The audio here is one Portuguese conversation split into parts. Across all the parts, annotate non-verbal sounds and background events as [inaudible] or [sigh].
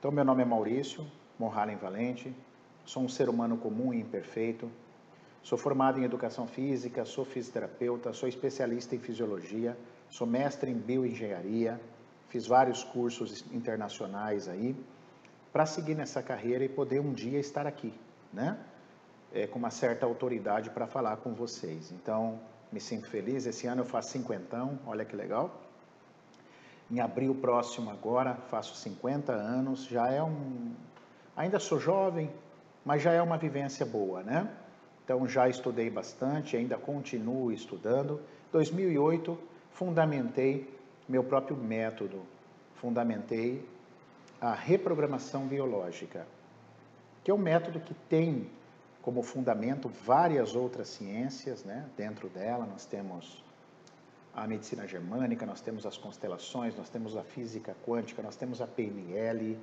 Então, meu nome é Maurício Morralen Valente, sou um ser humano comum e imperfeito, sou formado em Educação Física, sou fisioterapeuta, sou especialista em Fisiologia, sou mestre em Bioengenharia, fiz vários cursos internacionais aí, para seguir nessa carreira e poder um dia estar aqui, né? É, com uma certa autoridade para falar com vocês. Então, me sinto feliz. Esse ano eu faço cinquentão, olha que legal. Em abril próximo agora, faço 50 anos, já é um... Ainda sou jovem, mas já é uma vivência boa, né? Então, já estudei bastante, ainda continuo estudando. 2008, fundamentei meu próprio método, fundamentei a reprogramação biológica, que é um método que tem como fundamento várias outras ciências, né? Dentro dela nós temos a medicina germânica, nós temos as constelações, nós temos a física quântica, nós temos a PNL,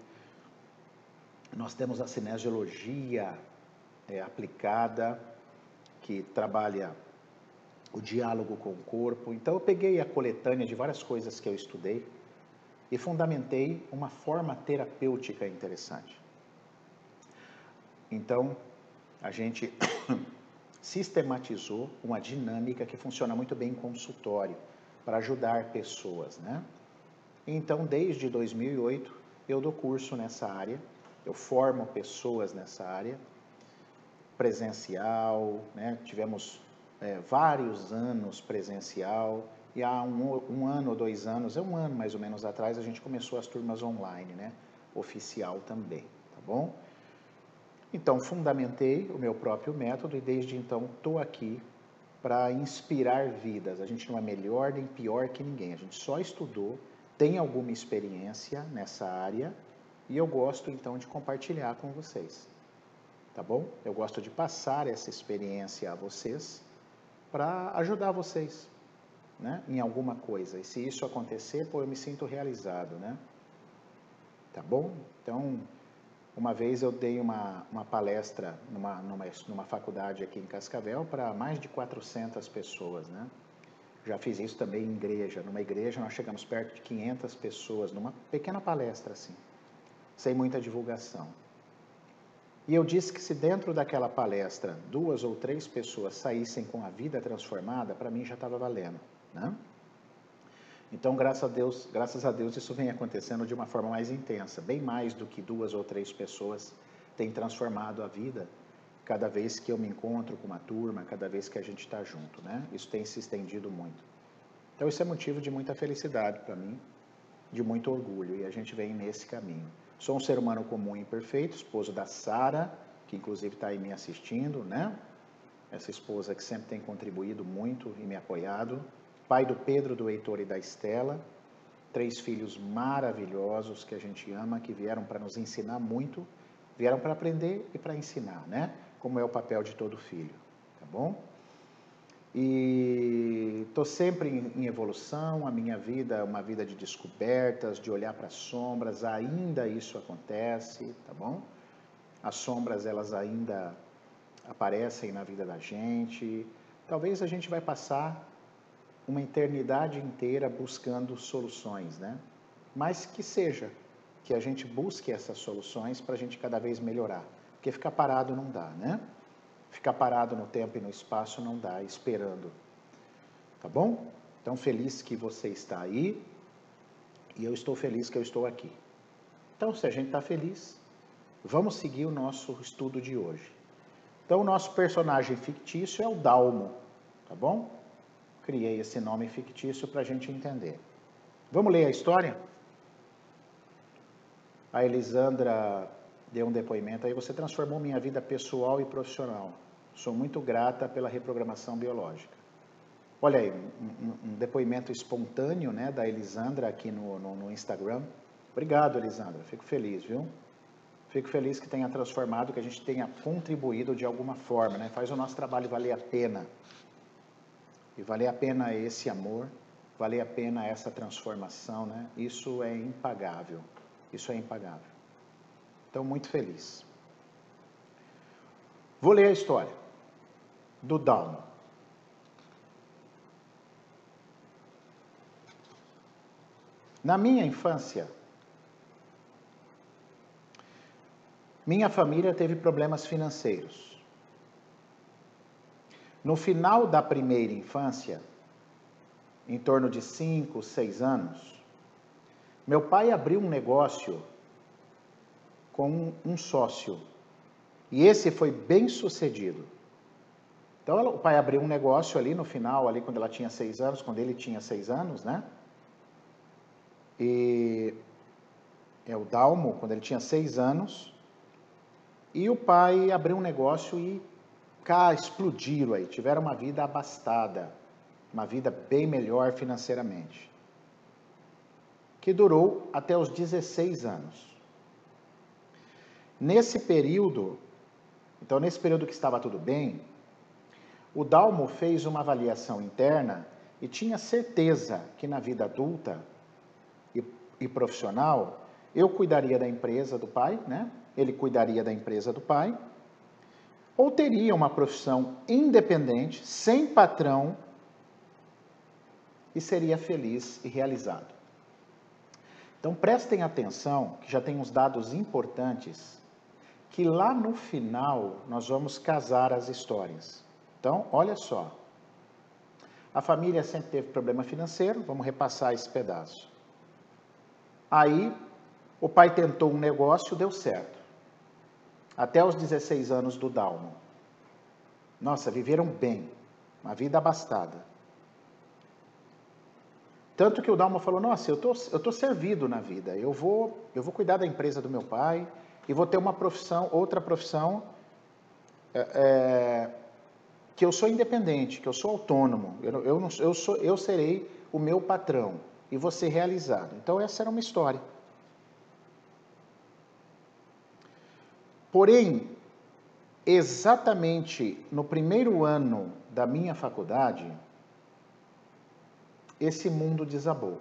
nós temos a cinesiologia é, aplicada, que trabalha o diálogo com o corpo. Então eu peguei a coletânea de várias coisas que eu estudei e fundamentei uma forma terapêutica interessante. Então, a gente [coughs] sistematizou uma dinâmica que funciona muito bem em consultório para ajudar pessoas, né? Então, desde 2008, eu dou curso nessa área, eu formo pessoas nessa área, presencial, né? Tivemos é, vários anos presencial, e há um, um, ano ou dois anos, é um ano mais ou menos atrás, a gente começou as turmas online, né? Oficial também, tá bom? Então, fundamentei o meu próprio método e desde então estou aqui para inspirar vidas. A gente não é melhor nem pior que ninguém, a gente só estudou, tem alguma experiência nessa área e eu gosto então de compartilhar com vocês. Tá bom? Eu gosto de passar essa experiência a vocês para ajudar vocês né, em alguma coisa. E se isso acontecer, pô, eu me sinto realizado, né? Tá bom? Então, uma vez eu dei uma, uma palestra numa, numa, numa faculdade aqui em Cascavel para mais de 400 pessoas, né? Já fiz isso também em igreja. Numa igreja nós chegamos perto de 500 pessoas, numa pequena palestra assim, sem muita divulgação. E eu disse que se dentro daquela palestra duas ou três pessoas saíssem com a vida transformada, para mim já estava valendo. Né? Então, graças a Deus, graças a Deus, isso vem acontecendo de uma forma mais intensa, bem mais do que duas ou três pessoas têm transformado a vida cada vez que eu me encontro com uma turma, cada vez que a gente está junto, né? Isso tem se estendido muito. Então, isso é motivo de muita felicidade para mim, de muito orgulho, e a gente vem nesse caminho. Sou um ser humano comum e imperfeito, esposo da Sara, que inclusive está aí me assistindo, né? Essa esposa que sempre tem contribuído muito e me apoiado pai do Pedro, do Heitor e da Estela, três filhos maravilhosos que a gente ama, que vieram para nos ensinar muito, vieram para aprender e para ensinar, né? Como é o papel de todo filho, tá bom? E estou sempre em, evolução, a minha vida é uma vida de descobertas, de olhar para as sombras, ainda isso acontece, tá bom? As sombras, elas ainda aparecem na vida da gente. Talvez a gente vai passar uma eternidade inteira buscando soluções, né? Mas que seja, que a gente busque essas soluções para a gente cada vez melhorar. Porque ficar parado não dá, né? Ficar parado no tempo e no espaço não dá, esperando. Tá bom? Então, feliz que você está aí e eu estou feliz que eu estou aqui. Então, se a gente está feliz, vamos seguir o nosso estudo de hoje. Então, o nosso personagem fictício é o Dalmo, tá bom? Criei esse nome fictício para a gente entender. Vamos ler a história? A Elisandra deu um depoimento aí. Você transformou minha vida pessoal e profissional. Sou muito grata pela reprogramação biológica. Olha aí, um, depoimento espontâneo né, da Elisandra aqui no, no, no Instagram. Obrigado, Elisandra. Fico feliz, viu? Fico feliz que tenha transformado, que a gente tenha contribuído de alguma forma, né? Faz o nosso trabalho valer a pena. E valer a pena esse amor, valer a pena essa transformação, né? Isso é impagável. Isso é impagável. Então, muito feliz. Vou ler a história do Dalmo. Na minha infância, minha família teve problemas financeiros. No final da primeira infância, em torno de 5, 6 anos, meu pai abriu um negócio com um sócio. E esse foi bem sucedido. Então o pai abriu um negócio ali no final, ali quando ela tinha seis anos, quando ele tinha seis anos, né? E é o Dalmo, quando ele tinha seis anos, e o pai abriu um negócio e cá explodiram aí, tiveram uma vida abastada, uma vida bem melhor financeiramente, que durou até os 16 anos. Nesse período, então nesse período que estava tudo bem, o Dalmo fez uma avaliação interna e tinha certeza que na vida adulta e, e profissional eu cuidaria da empresa do pai, né? Ele cuidaria da empresa do pai, ou teria uma profissão independente, sem patrão, e seria feliz e realizado. Então prestem atenção, que já tem uns dados importantes, que lá no final nós vamos casar as histórias. Então, olha só. A família sempre teve problema financeiro, vamos repassar esse pedaço. Aí, o pai tentou um negócio, deu certo. Até os 16 anos do Dalmo. Nossa, viveram bem, uma vida abastada. Tanto que o Dalmo falou: Nossa, eu tô, estou tô servido na vida, eu vou, eu vou cuidar da empresa do meu pai e vou ter uma profissão, outra profissão, é, é, que eu sou independente, que eu sou autônomo, eu, eu, não, eu, sou, eu serei o meu patrão e ser realizado. Então, essa era uma história. Porém, exatamente no primeiro ano da minha faculdade, esse mundo desabou.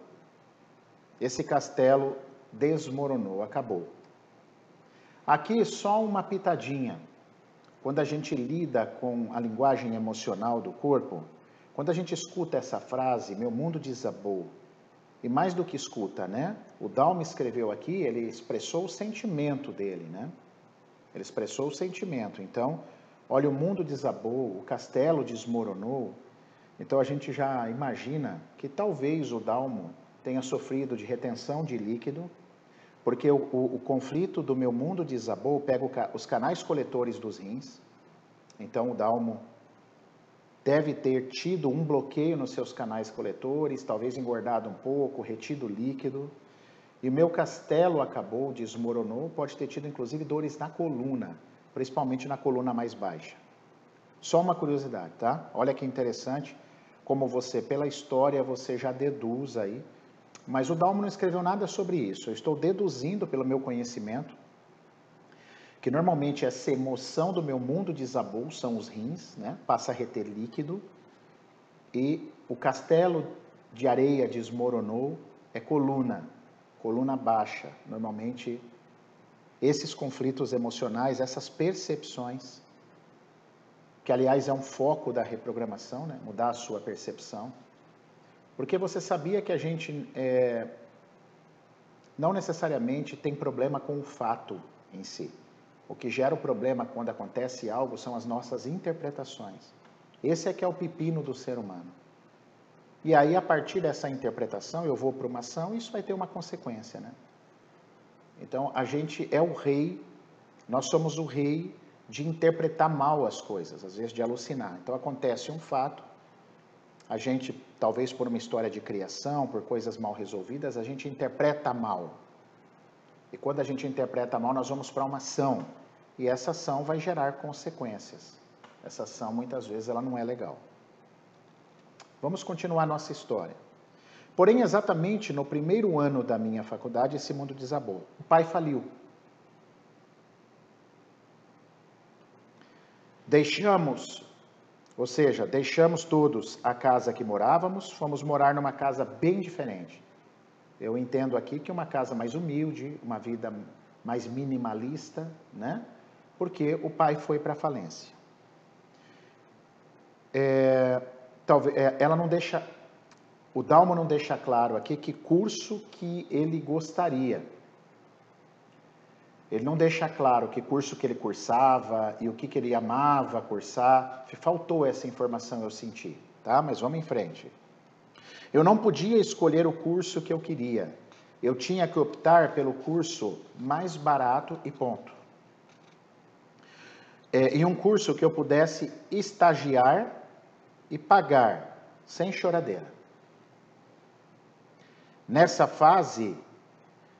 Esse castelo desmoronou, acabou. Aqui só uma pitadinha. Quando a gente lida com a linguagem emocional do corpo, quando a gente escuta essa frase, meu mundo desabou, e mais do que escuta, né? O Dalma escreveu aqui, ele expressou o sentimento dele, né? Ele expressou o sentimento. Então, olha, o mundo desabou, o castelo desmoronou. Então a gente já imagina que talvez o Dalmo tenha sofrido de retenção de líquido, porque o, o, o conflito do meu mundo desabou, pega os canais coletores dos rins. Então o Dalmo deve ter tido um bloqueio nos seus canais coletores, talvez engordado um pouco, retido líquido e meu castelo acabou, desmoronou, pode ter tido inclusive dores na coluna, principalmente na coluna mais baixa. Só uma curiosidade, tá? Olha que interessante como você, pela história, você já deduz aí. Mas o Dalmo não escreveu nada sobre isso. Eu estou deduzindo pelo meu conhecimento que normalmente essa emoção do meu mundo desabou são os rins, né? Passa a reter líquido e o castelo de areia desmoronou é coluna, coluna baixa. Normalmente, esses conflitos emocionais, essas percepções, que aliás é um foco da reprogramação, né? mudar a sua percepção. Porque você sabia que a gente é, não necessariamente tem problema com o fato em si. O que gera o problema quando acontece algo são as nossas interpretações. Esse é que é o pepino do ser humano. E aí, a partir dessa interpretação, eu vou para uma ação e isso vai ter uma consequência, né? Então, a gente é o rei, nós somos o rei de interpretar mal as coisas, às vezes de alucinar. Então, acontece um fato, a gente, talvez por uma história de criação, por coisas mal resolvidas, a gente interpreta mal. E quando a gente interpreta mal, nós vamos para uma ação. E essa ação vai gerar consequências. Essa ação, muitas vezes, ela não é legal. Vamos continuar nossa história. Porém, exatamente no primeiro ano da minha faculdade, esse mundo desabou. O pai faliu. Deixamos, ou seja, deixamos todos a casa que morávamos, fomos morar numa casa bem diferente. Eu entendo aqui que uma casa mais humilde, uma vida mais minimalista, né? Porque o pai foi para a falência. É, talvez é, ela não deixa o Dalmo não deixa claro aqui que curso que ele gostaria. Ele não deixa claro que curso que ele cursava e o que, que ele amava cursar. Faltou essa informação, eu senti, tá? Mas vamos em frente. Eu não podia escolher o curso que eu queria. Eu tinha que optar pelo curso mais barato e ponto. É, em um curso que eu pudesse estagiar e pagar sem choradeira. Nessa fase,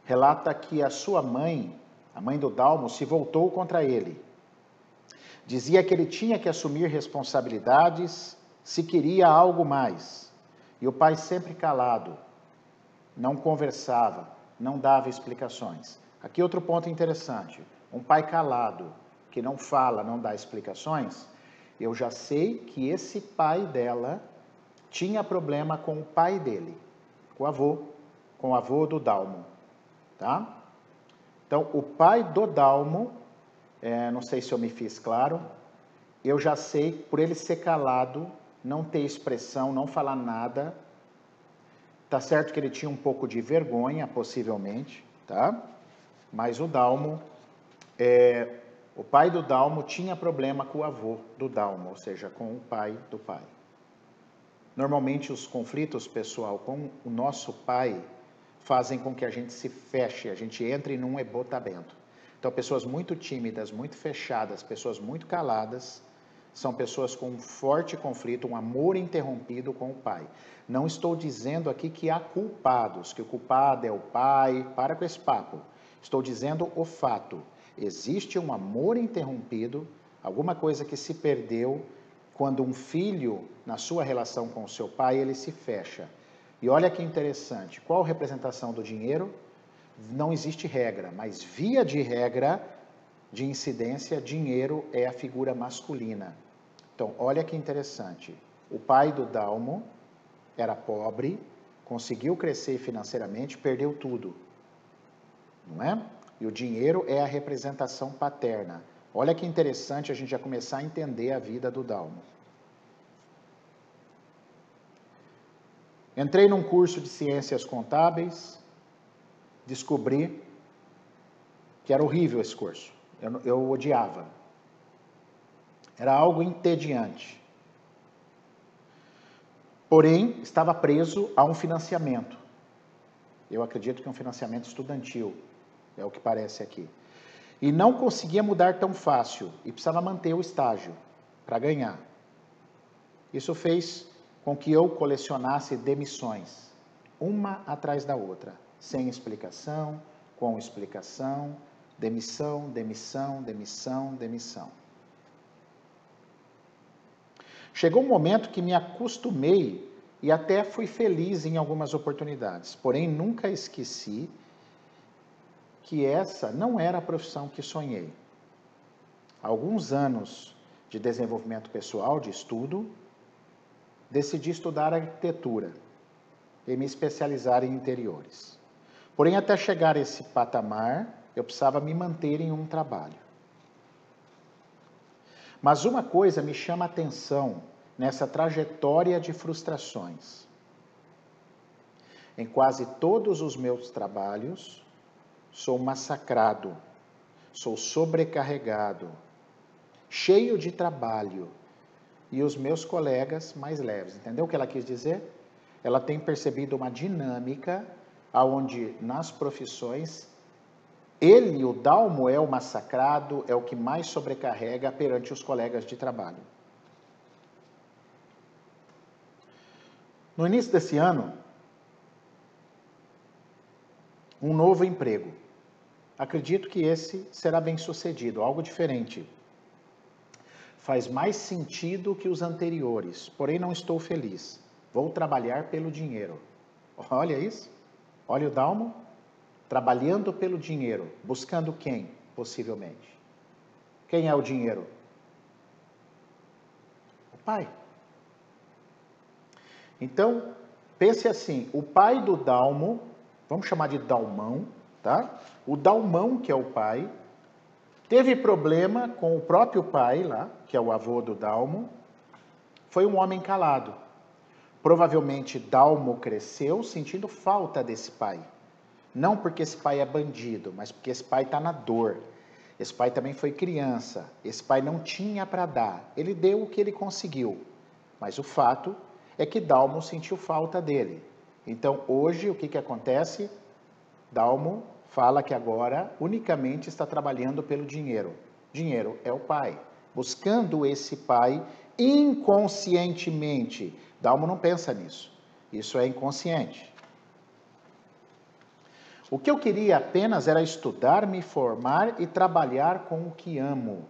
relata que a sua mãe, a mãe do Dalmo, se voltou contra ele. Dizia que ele tinha que assumir responsabilidades se queria algo mais. E o pai sempre calado, não conversava, não dava explicações. Aqui outro ponto interessante: um pai calado, que não fala, não dá explicações, eu já sei que esse pai dela tinha problema com o pai dele, com o avô, com o avô do Dalmo, tá? Então, o pai do Dalmo, é, não sei se eu me fiz claro, eu já sei, por ele ser calado, não ter expressão, não falar nada, tá certo que ele tinha um pouco de vergonha, possivelmente, tá? Mas o Dalmo, é, o pai do Dalmo tinha problema com o avô do Dalmo, ou seja, com o pai do pai. Normalmente os conflitos pessoal com o nosso pai fazem com que a gente se feche, a gente entre num ebotamento. Então, pessoas muito tímidas, muito fechadas, pessoas muito caladas, são pessoas com um forte conflito, um amor interrompido com o pai. Não estou dizendo aqui que há culpados, que o culpado é o pai, para com esse papo. Estou dizendo o fato. Existe um amor interrompido, alguma coisa que se perdeu quando um filho, na sua relação com o seu pai, ele se fecha. E olha que interessante, qual a representação do dinheiro? Não existe regra, mas via de regra de incidência, dinheiro é a figura masculina. Então, olha que interessante. O pai do Dalmo era pobre, conseguiu crescer financeiramente, perdeu tudo. Não é? E o dinheiro é a representação paterna. Olha que interessante a gente já começar a entender a vida do Dalmo. Entrei num curso de ciências contábeis, descobri que era horrível esse curso. Eu, eu odiava. Era algo entediante. Porém, estava preso a um financiamento. Eu acredito que é um financiamento estudantil, é o que parece aqui. E não conseguia mudar tão fácil e precisava manter o estágio para ganhar. Isso fez com que eu colecionasse demissões, uma atrás da outra, sem explicação, com explicação, demissão, demissão, demissão, demissão. Chegou um momento que me acostumei e até fui feliz em algumas oportunidades, porém nunca esqueci que essa não era a profissão que sonhei. Alguns anos de desenvolvimento pessoal, de estudo, decidi estudar arquitetura e me especializar em interiores. Porém, até chegar a esse patamar, eu precisava me manter em um trabalho. Mas uma coisa me chama a atenção nessa trajetória de frustrações. Em quase todos os meus trabalhos, sou massacrado, sou sobrecarregado, cheio de trabalho, e os meus colegas mais leves. Entendeu o que ela quis dizer? Ela tem percebido uma dinâmica aonde nas profissões ele, o dalmo, é o massacrado, é o que mais sobrecarrega perante os colegas de trabalho. No início desse ano, um novo emprego. Acredito que esse será bem sucedido, algo diferente faz mais sentido que os anteriores, porém não estou feliz. Vou trabalhar pelo dinheiro. Olha isso. Olha o Dalmo. Trabalhando pelo dinheiro. Buscando quem, possivelmente? Quem é o dinheiro? O pai. Então, pense assim: o pai do Dalmo, vamos chamar de Dalmão, tá? O Dalmão, que é o pai, Teve problema com o próprio pai lá, que é o avô do Dalmo. Foi um homem calado. Provavelmente Dalmo cresceu sentindo falta desse pai. Não porque esse pai é bandido, mas porque esse pai está na dor. Esse pai também foi criança. Esse pai não tinha para dar. Ele deu o que ele conseguiu. Mas o fato é que Dalmo sentiu falta dele. Então, hoje, o que, que acontece? Dalmo fala que agora unicamente está trabalhando pelo dinheiro. Dinheiro é o pai. Buscando esse pai inconscientemente. Dalmo não pensa nisso. Isso é inconsciente. O que eu queria apenas era estudar, me formar e trabalhar com o que amo.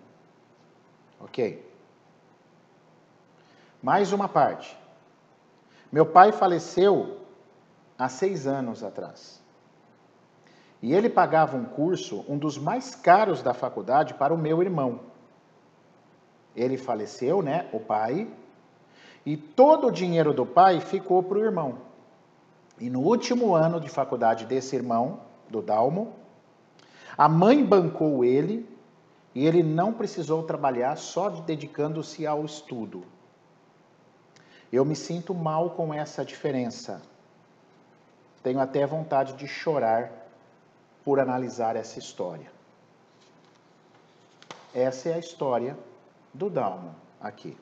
Ok. Mais uma parte. Meu pai faleceu há seis anos atrás. E ele pagava um curso, um dos mais caros da faculdade, para o meu irmão. Ele faleceu, né? O pai. E todo o dinheiro do pai ficou para o irmão. E no último ano de faculdade desse irmão, do Dalmo, a mãe bancou ele e ele não precisou trabalhar só dedicando-se ao estudo. Eu me sinto mal com essa diferença. Tenho até vontade de chorar por analisar essa história. Essa é a história do Dalmo aqui.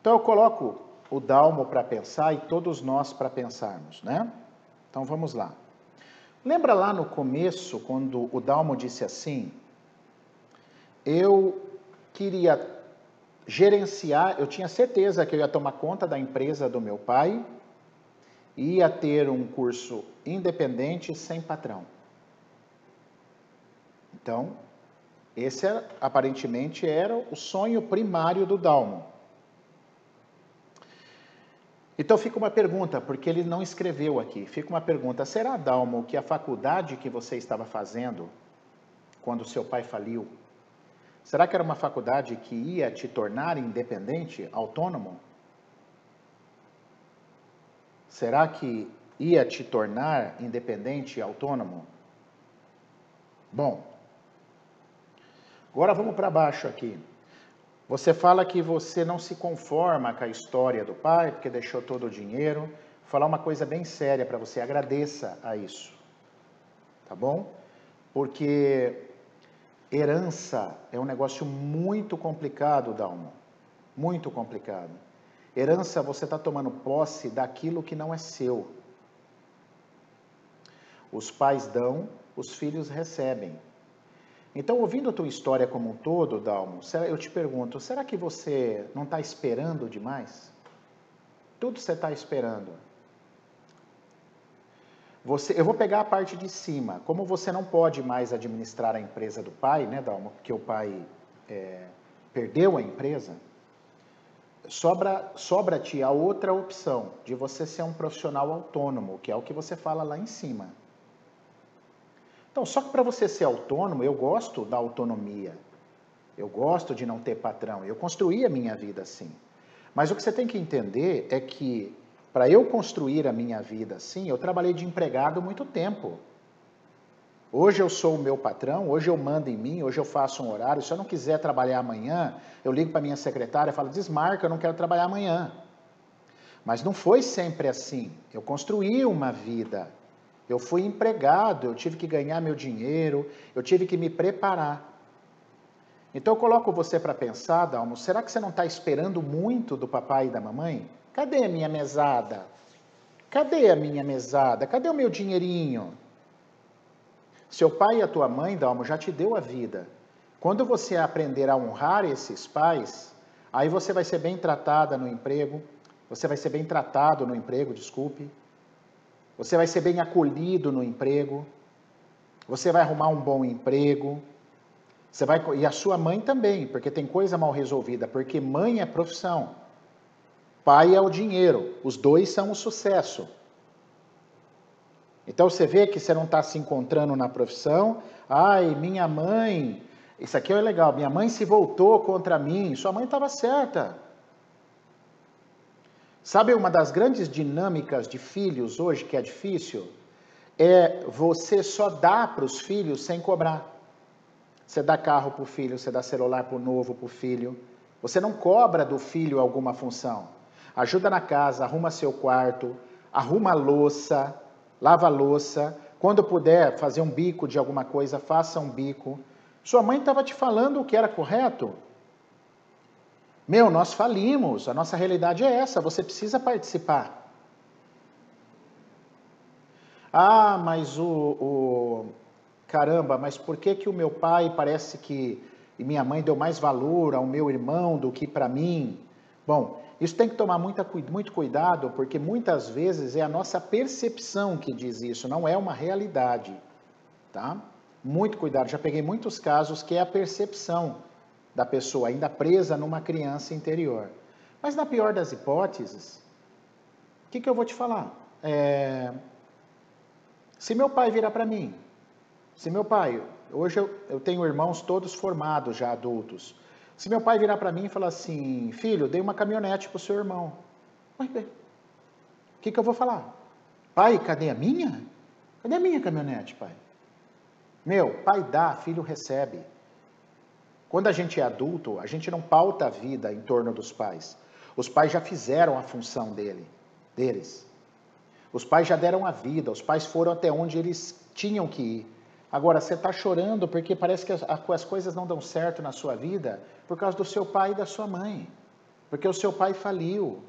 Então eu coloco o Dalmo para pensar e todos nós para pensarmos, né? Então vamos lá. Lembra lá no começo, quando o Dalmo disse assim: Eu queria gerenciar, eu tinha certeza que eu ia tomar conta da empresa do meu pai, ia ter um curso independente sem patrão. Então, esse era, aparentemente era o sonho primário do Dalmo. Então fica uma pergunta, porque ele não escreveu aqui. Fica uma pergunta: será, Dalmo, que a faculdade que você estava fazendo quando seu pai faliu, será que era uma faculdade que ia te tornar independente, autônomo? Será que ia te tornar independente e autônomo? Bom, agora vamos para baixo aqui. Você fala que você não se conforma com a história do pai, porque deixou todo o dinheiro. Vou falar uma coisa bem séria para você, agradeça a isso. Tá bom? Porque herança é um negócio muito complicado, Dalmo. Muito complicado. Herança, você está tomando posse daquilo que não é seu. Os pais dão, os filhos recebem. Então, ouvindo a tua história como um todo, Dalmo, eu te pergunto, será que você não está esperando demais? Tudo você está esperando. Você, eu vou pegar a parte de cima. Como você não pode mais administrar a empresa do pai, né, Dalmo? Porque o pai é, perdeu a empresa. Sobra, sobra-te a outra opção de você ser um profissional autônomo, que é o que você fala lá em cima. Então, só que para você ser autônomo, eu gosto da autonomia. Eu gosto de não ter patrão. Eu construí a minha vida assim. Mas o que você tem que entender é que para eu construir a minha vida assim, eu trabalhei de empregado muito tempo. Hoje eu sou o meu patrão, hoje eu mando em mim, hoje eu faço um horário. Se eu não quiser trabalhar amanhã, eu ligo para minha secretária e falo: desmarca, eu não quero trabalhar amanhã. Mas não foi sempre assim. Eu construí uma vida eu fui empregado, eu tive que ganhar meu dinheiro, eu tive que me preparar. Então eu coloco você para pensar, Dalmo, será que você não está esperando muito do papai e da mamãe? Cadê a minha mesada? Cadê a minha mesada? Cadê o meu dinheirinho? Seu pai e a tua mãe, Dalmo, já te deu a vida. Quando você aprender a honrar esses pais, aí você vai ser bem tratada no emprego, você vai ser bem tratado no emprego, desculpe. Você vai ser bem acolhido no emprego. Você vai arrumar um bom emprego. Você vai e a sua mãe também, porque tem coisa mal resolvida, porque mãe é profissão. Pai é o dinheiro, os dois são o sucesso. Então você vê que você não está se encontrando na profissão. Ai, minha mãe, isso aqui é legal. Minha mãe se voltou contra mim. Sua mãe estava certa. Sabe uma das grandes dinâmicas de filhos hoje que é difícil? É você só dar para os filhos sem cobrar. Você dá carro para o filho, você dá celular para o novo para o filho. Você não cobra do filho alguma função. Ajuda na casa, arruma seu quarto, arruma a louça, lava a louça, quando puder fazer um bico de alguma coisa, faça um bico. Sua mãe estava te falando o que era correto? Meu, nós falimos, a nossa realidade é essa, você precisa participar. Ah, mas o, o, caramba, mas por que que o meu pai parece que e minha mãe deu mais valor ao meu irmão do que para mim? Bom, isso tem que tomar muita, muito cuidado, porque muitas vezes é a nossa percepção que diz isso, não é uma realidade, tá? Muito cuidado, já peguei muitos casos que é a percepção da pessoa ainda presa numa criança interior. Mas na pior das hipóteses, o que, que eu vou te falar? É, se meu pai virar para mim, se meu pai, hoje eu, eu tenho irmãos todos formados já adultos, se meu pai virar para mim e falar assim, filho, dei uma caminhonete para o seu irmão. O que, que eu vou falar? Pai, cadê a minha? Cadê a minha caminhonete, pai? Meu, pai dá, filho recebe. Quando a gente é adulto, a gente não pauta a vida em torno dos pais. Os pais já fizeram a função dele, deles. Os pais já deram a vida, os pais foram até onde eles tinham que ir. Agora, você está chorando porque parece que as, as coisas não dão certo na sua vida por causa do seu pai e da sua mãe. Porque o seu pai faliu.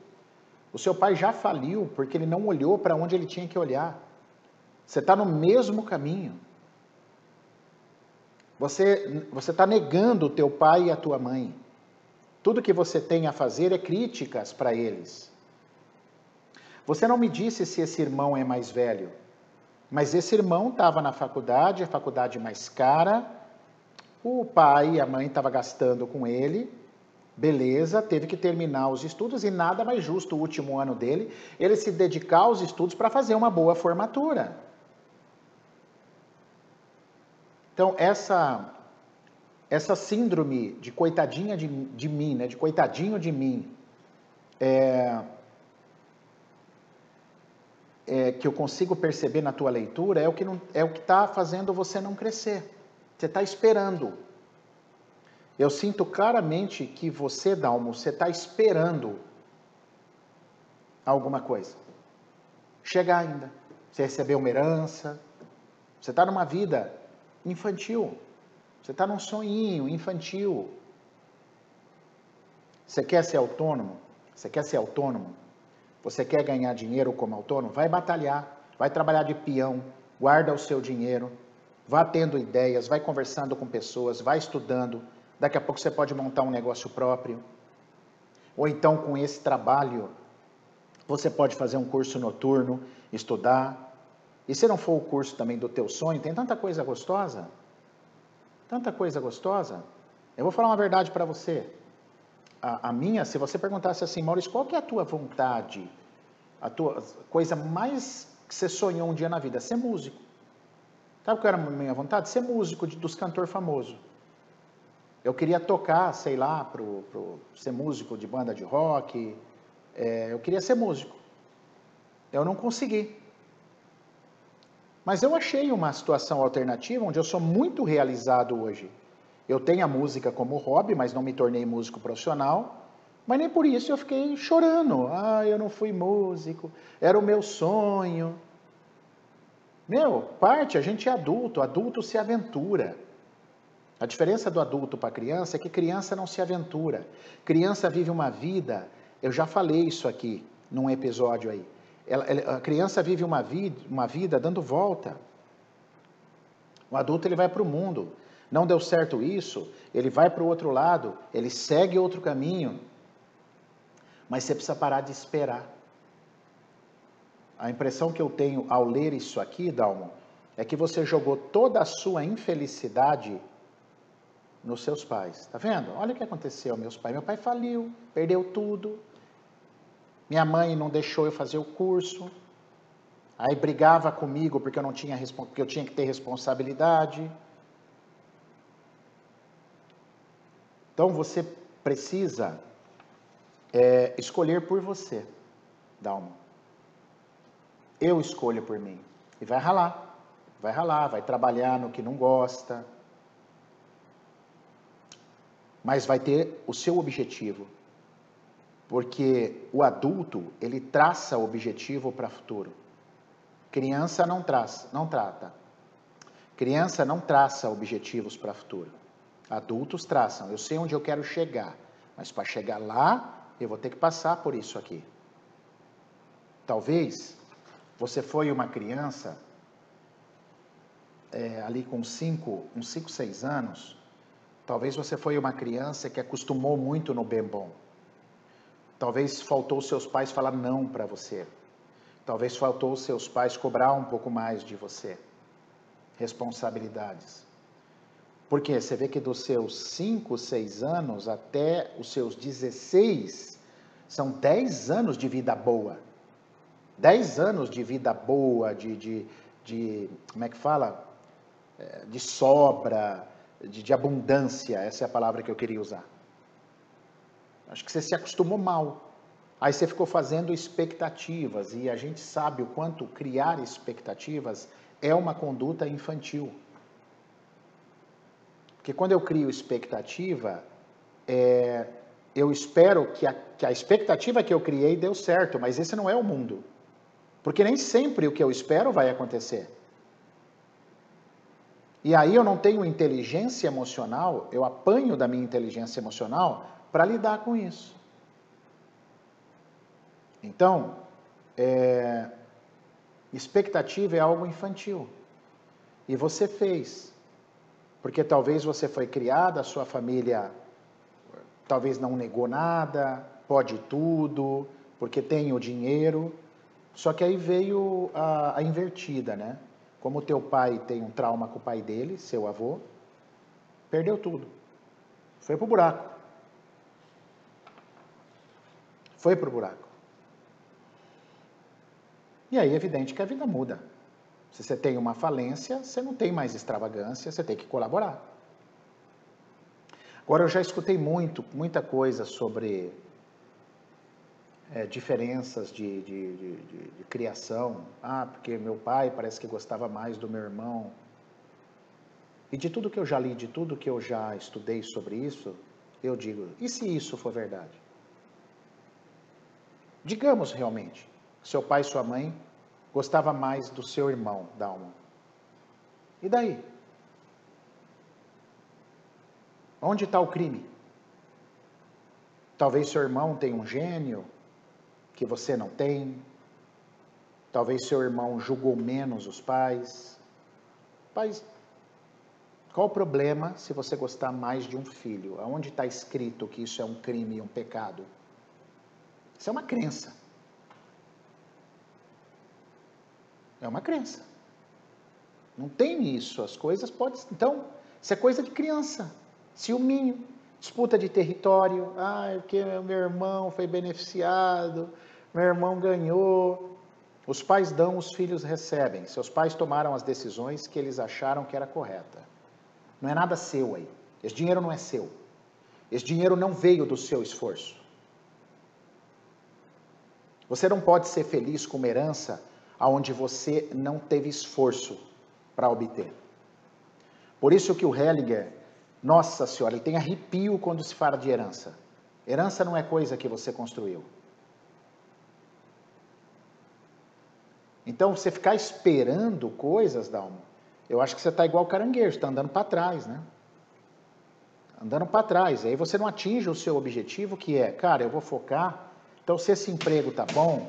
O seu pai já faliu porque ele não olhou para onde ele tinha que olhar. Você está no mesmo caminho. Você está negando o teu pai e a tua mãe. Tudo que você tem a fazer é críticas para eles. Você não me disse se esse irmão é mais velho. Mas esse irmão estava na faculdade, a faculdade mais cara, o pai e a mãe estavam gastando com ele, beleza, teve que terminar os estudos e nada mais justo o último ano dele, ele se dedicar aos estudos para fazer uma boa formatura. Então, essa, essa síndrome de coitadinha de, de mim, né, de coitadinho de mim, é, é, que eu consigo perceber na tua leitura é o que é o que está fazendo você não crescer. Você está esperando. Eu sinto claramente que você, Dalmo, você está esperando alguma coisa. Chegar ainda. Você recebeu uma herança. Você está numa vida infantil. Você está num sonhinho infantil. Você quer ser autônomo? Você quer ser autônomo? Você quer ganhar dinheiro como autônomo? Vai batalhar, vai trabalhar de peão, guarda o seu dinheiro, vá tendo ideias, vai conversando com pessoas, vai estudando. Daqui a pouco você pode montar um negócio próprio. Ou então, com esse trabalho, você pode fazer um curso noturno, estudar. E se não for o curso também do teu sonho, tem tanta coisa gostosa. Tanta coisa gostosa. Eu vou falar uma verdade para você a, a, minha, se você perguntasse assim, Maurício, qual que é a tua vontade? A tua coisa mais que você sonhou um dia na vida? Ser músico. Sabe qual era a minha vontade? Ser músico de, dos cantor famoso. Eu queria tocar, sei lá, pro, pro, ser músico de banda de rock. É, eu queria ser músico. Eu não consegui. Mas eu achei uma situação alternativa onde eu sou muito realizado hoje. Eu tenho a música como hobby, mas não me tornei músico profissional. Mas nem por isso eu fiquei chorando. Ah, eu não fui músico, era o meu sonho. Meu, parte, a gente é adulto, adulto se aventura. A diferença do adulto para criança é que criança não se aventura. Criança vive uma vida, eu já falei isso aqui num episódio aí. Ela, a criança vive uma vida, uma vida dando volta. O adulto ele vai para o mundo. Não deu certo isso, ele vai para o outro lado, ele segue outro caminho. Mas você precisa parar de esperar. A impressão que eu tenho ao ler isso aqui, Dalmo, é que você jogou toda a sua infelicidade nos seus pais. Tá vendo? Olha o que aconteceu, meus pais. Meu pai faliu, perdeu tudo. Minha mãe não deixou eu fazer o curso. Aí brigava comigo porque eu não tinha porque eu tinha que ter responsabilidade. Então você precisa é, escolher por você, Dalma. Eu escolho por mim. E vai ralar. Vai ralar, vai trabalhar no que não gosta. Mas vai ter o seu objetivo. Porque o adulto, ele traça o objetivo para o futuro. Criança não traz, não trata. Criança não traça objetivos para o futuro. Adultos traçam. Eu sei onde eu quero chegar, mas para chegar lá, eu vou ter que passar por isso aqui. Talvez você foi uma criança é, ali com 5, uns 5, 6 anos, talvez você foi uma criança que acostumou muito no bem bom. Talvez faltou seus pais falar não para você. Talvez faltou seus pais cobrar um pouco mais de você. Responsabilidades. Porque você vê que dos seus 5, 6 anos até os seus 16, são 10 anos de vida boa. 10 anos de vida boa, de, de, de como é que fala? É, de sobra, de, de abundância, essa é a palavra que eu queria usar. Acho que você se acostumou mal. Aí você ficou fazendo expectativas, e a gente sabe o quanto criar expectativas é uma conduta infantil. Porque quando eu crio expectativa, é, eu espero que a, que a expectativa que eu criei deu certo, mas esse não é o mundo. Porque nem sempre o que eu espero vai acontecer. E aí eu não tenho inteligência emocional, eu apanho da minha inteligência emocional para lidar com isso. Então, é, expectativa é algo infantil. E você fez. Porque talvez você foi criada, a sua família talvez não negou nada, pode tudo, porque tem o dinheiro. Só que aí veio a, a invertida, né? Como teu pai tem um trauma com o pai dele, seu avô, perdeu tudo. Foi pro buraco. Foi pro buraco. E aí é evidente que a vida muda. Se você tem uma falência, você não tem mais extravagância, você tem que colaborar. Agora, eu já escutei muito, muita coisa sobre é, diferenças de, de, de, de, criação. Ah, porque meu pai parece que gostava mais do meu irmão. E de tudo que eu já li, de tudo que eu já estudei sobre isso, eu digo: e se isso for verdade? Digamos realmente, seu pai e sua mãe gostava mais do seu irmão, Dalma. E daí? Onde está o crime? Talvez seu irmão tenha um gênio, que você não tem. Talvez seu irmão julgou menos os pais. Pais, qual o problema se você gostar mais de um filho? Aonde está escrito que isso é um crime e um pecado? Isso é uma crença. É uma crença. Não tem isso. As coisas podem. Então, isso é coisa de criança. Ciúminho disputa de território, ah, porque meu irmão foi beneficiado, meu irmão ganhou. Os pais dão, os filhos recebem. Seus pais tomaram as decisões que eles acharam que era correta. Não é nada seu aí. Esse dinheiro não é seu. Esse dinheiro não veio do seu esforço. Você não pode ser feliz com uma herança aonde você não teve esforço para obter. Por isso que o Hellinger nossa Senhora, ele tem arrepio quando se fala de herança. Herança não é coisa que você construiu. Então, você ficar esperando coisas, Dalmo, eu acho que você está igual caranguejo, está andando para trás, né? Andando para trás. Aí você não atinge o seu objetivo, que é, cara, eu vou focar. Então, se esse emprego tá bom,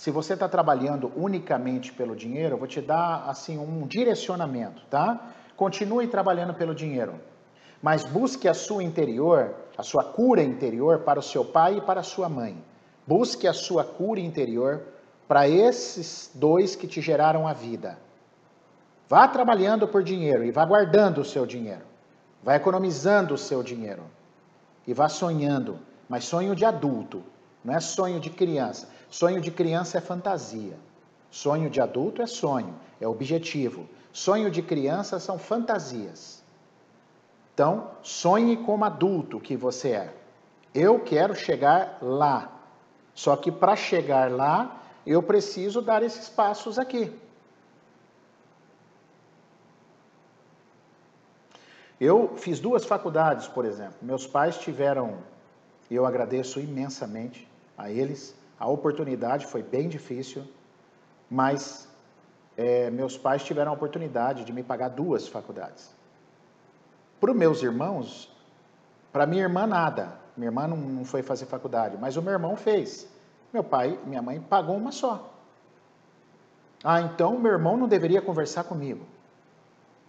se você está trabalhando unicamente pelo dinheiro, eu vou te dar assim um direcionamento, tá? Continue trabalhando pelo dinheiro mas busque a sua interior, a sua cura interior para o seu pai e para a sua mãe. Busque a sua cura interior para esses dois que te geraram a vida. Vá trabalhando por dinheiro e vá guardando o seu dinheiro. Vá economizando o seu dinheiro. E vá sonhando, mas sonho de adulto, não é sonho de criança. Sonho de criança é fantasia. Sonho de adulto é sonho, é objetivo. Sonho de criança são fantasias. Então, sonhe como adulto que você é. Eu quero chegar lá. Só que para chegar lá, eu preciso dar esses passos aqui. Eu fiz duas faculdades, por exemplo. Meus pais tiveram, eu agradeço imensamente a eles, a oportunidade foi bem difícil, mas é, meus pais tiveram a oportunidade de me pagar duas faculdades. Para os meus irmãos, para minha irmã nada. Minha irmã não, não foi fazer faculdade, mas o meu irmão fez. Meu pai, minha mãe pagou uma só. Ah, então meu irmão não deveria conversar comigo.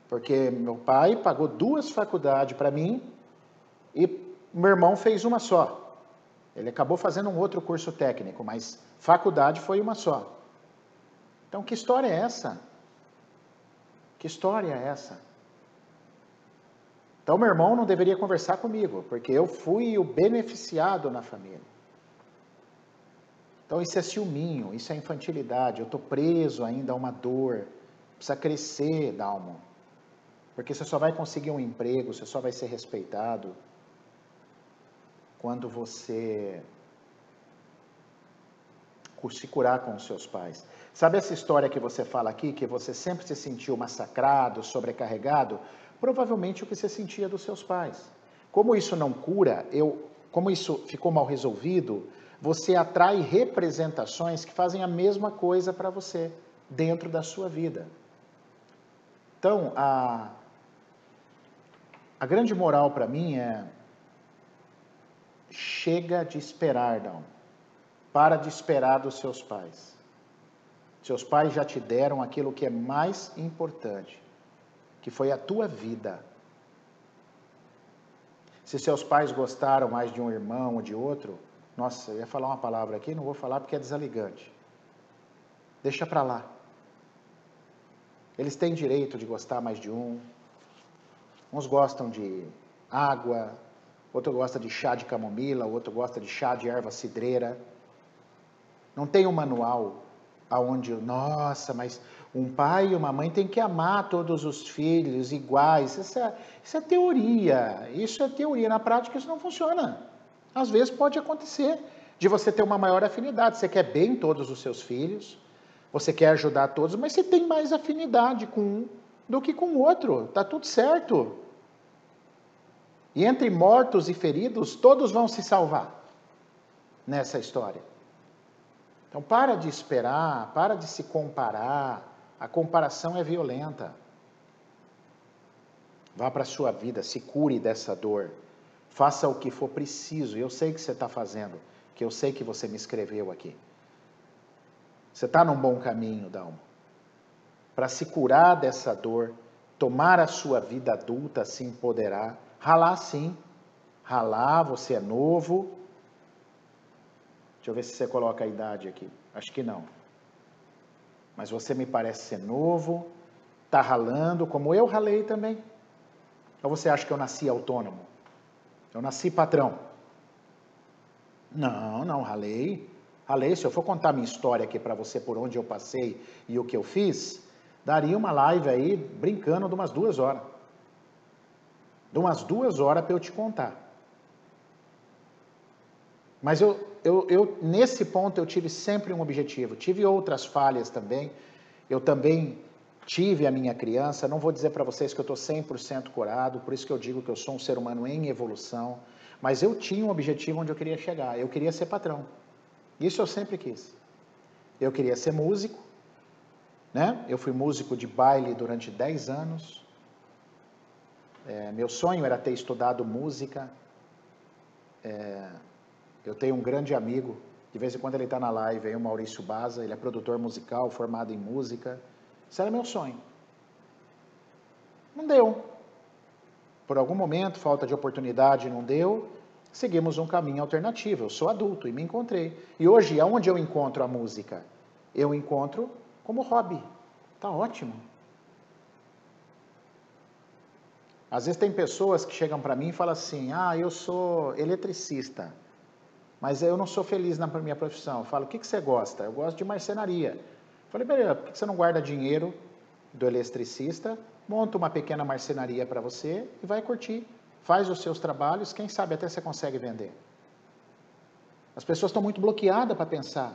Porque meu pai pagou duas faculdades para mim e meu irmão fez uma só. Ele acabou fazendo um outro curso técnico, mas faculdade foi uma só. Então, que história é essa? Que história é essa? Então, meu irmão não deveria conversar comigo, porque eu fui o beneficiado na família. Então, isso é ciúminho, isso é infantilidade. Eu estou preso ainda a uma dor. Precisa crescer, Dalmo. Porque você só vai conseguir um emprego, você só vai ser respeitado quando você se curar com os seus pais. Sabe essa história que você fala aqui, que você sempre se sentiu massacrado, sobrecarregado? Provavelmente o que você sentia dos seus pais. Como isso não cura, eu, como isso ficou mal resolvido, você atrai representações que fazem a mesma coisa para você dentro da sua vida. Então, a, a grande moral para mim é chega de esperar, não. Para de esperar dos seus pais. Seus pais já te deram aquilo que é mais importante que foi a tua vida. Se seus pais gostaram mais de um irmão ou de outro, nossa, eu ia falar uma palavra aqui, não vou falar porque é desaligante. Deixa para lá. Eles têm direito de gostar mais de um. Uns gostam de água, outro gosta de chá de camomila, outro gosta de chá de erva cidreira. Não tem um manual aonde, nossa, mas um pai e uma mãe têm que amar todos os filhos iguais. Isso é, isso é teoria. Isso é teoria. Na prática, isso não funciona. Às vezes pode acontecer de você ter uma maior afinidade. Você quer bem todos os seus filhos, você quer ajudar todos, mas você tem mais afinidade com um do que com o outro. Tá tudo certo. E entre mortos e feridos, todos vão se salvar nessa história. Então, para de esperar, para de se comparar, a comparação é violenta. Vá para a sua vida, se cure dessa dor. Faça o que for preciso. Eu sei que você está fazendo, que eu sei que você me escreveu aqui. Você está num bom caminho, Dalmo. Para se curar dessa dor, tomar a sua vida adulta, se empoderar, ralar sim. Ralar, você é novo. Deixa eu ver se você coloca a idade aqui. Acho que não mas você me parece ser novo, está ralando, como eu ralei também. Ou você acha que eu nasci autônomo? Eu nasci patrão. Não, não, ralei. Ralei. Se eu for contar minha história aqui para você por onde eu passei e o que eu fiz, daria uma live aí brincando de umas duas horas. De umas duas horas para eu te contar. Mas eu, eu, eu, nesse ponto, eu tive sempre um objetivo. Tive outras falhas também. Eu também tive a minha criança. Não vou dizer para vocês que eu estou 100% curado, por isso que eu digo que eu sou um ser humano em evolução. Mas eu tinha um objetivo onde eu queria chegar. Eu queria ser patrão. Isso eu sempre quis. Eu queria ser músico. Né? Eu fui músico de baile durante 10 anos. É, meu sonho era ter estudado música. É, eu tenho um grande amigo, de vez em quando ele está na live, aí o Maurício Baza, ele é produtor musical, formado em música. Isso era meu sonho. Não deu. Por algum momento, falta de oportunidade, não deu. Seguimos um caminho alternativo. Eu sou adulto e me encontrei. E hoje, aonde eu encontro a música? Eu encontro como hobby. Tá ótimo. Às vezes tem pessoas que chegam para mim e falam assim: "Ah, eu sou eletricista" mas eu não sou feliz na minha profissão. Eu falo, o que, que você gosta? Eu gosto de marcenaria. Eu falei, beleza, por que você não guarda dinheiro do eletricista, monta uma pequena marcenaria para você e vai curtir. Faz os seus trabalhos, quem sabe até você consegue vender. As pessoas estão muito bloqueadas para pensar.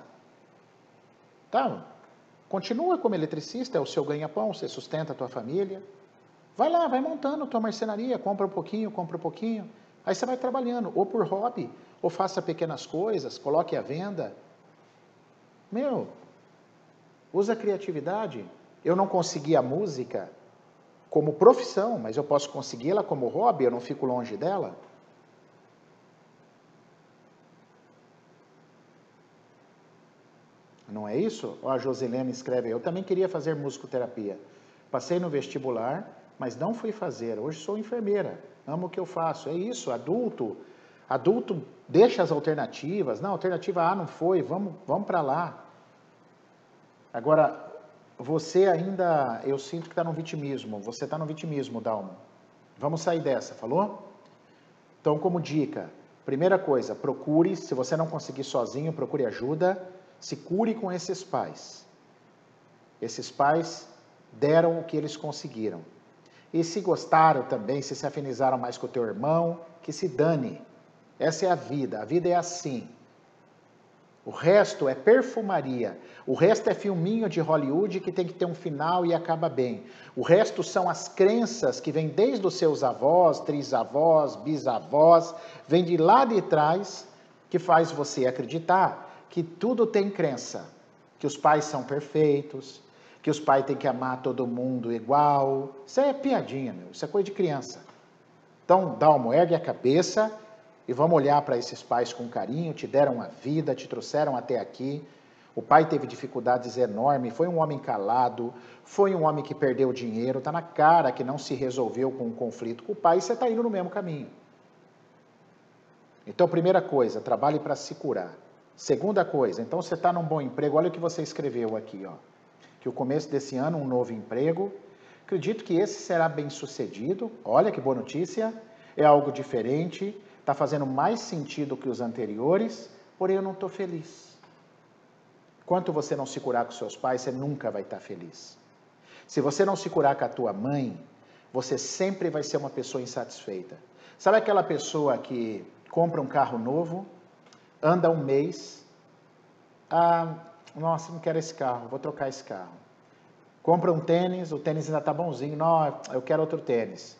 Então, continua como eletricista, é o seu ganha-pão, você sustenta a tua família. Vai lá, vai montando tua marcenaria, compra um pouquinho, compra um pouquinho. Aí você vai trabalhando, ou por hobby, ou faça pequenas coisas, coloque à venda. Meu, usa a criatividade. Eu não consegui a música como profissão, mas eu posso consegui-la como hobby, eu não fico longe dela. Não é isso? Ó, a Joselene escreve, eu também queria fazer musicoterapia. Passei no vestibular, mas não fui fazer. Hoje sou enfermeira, amo o que eu faço. É isso, adulto. Adulto deixa as alternativas. Não, alternativa A não foi, vamos, vamos para lá. Agora, você ainda, eu sinto que está no vitimismo. Você está no vitimismo, Dalmo. Vamos sair dessa, falou? Então, como dica, primeira coisa, procure, se você não conseguir sozinho, procure ajuda, se cure com esses pais. Esses pais deram o que eles conseguiram. E se gostaram também, se se afinizaram mais com o teu irmão, que se dane. Essa é a vida, a vida é assim. O resto é perfumaria. O resto é filminho de Hollywood que tem que ter um final e acaba bem. O resto são as crenças que vêm desde os seus avós, trisavós, bisavós, vem de lá de trás que faz você acreditar que tudo tem crença, que os pais são perfeitos, que os pais têm que amar todo mundo igual. Isso é piadinha, meu. Isso é coisa de criança. Então, dá uma ergue a cabeça e vamos olhar para esses pais com carinho, te deram a vida, te trouxeram até aqui. O pai teve dificuldades enormes, foi um homem calado, foi um homem que perdeu dinheiro, está na cara que não se resolveu com um conflito com o pai e você está indo no mesmo caminho. Então, primeira coisa, trabalhe para se curar. Segunda coisa, então você está num bom emprego, olha o que você escreveu aqui, ó. Que o começo desse ano, um novo emprego. Acredito que esse será bem sucedido. Olha que boa notícia, é algo diferente está fazendo mais sentido que os anteriores, porém eu não estou feliz. Enquanto você não se curar com seus pais, você nunca vai estar tá feliz. Se você não se curar com a tua mãe, você sempre vai ser uma pessoa insatisfeita. Sabe aquela pessoa que compra um carro novo, anda um mês, ah, nossa, não quero esse carro, vou trocar esse carro. Compra um tênis, o tênis ainda está bonzinho, não, eu quero outro tênis.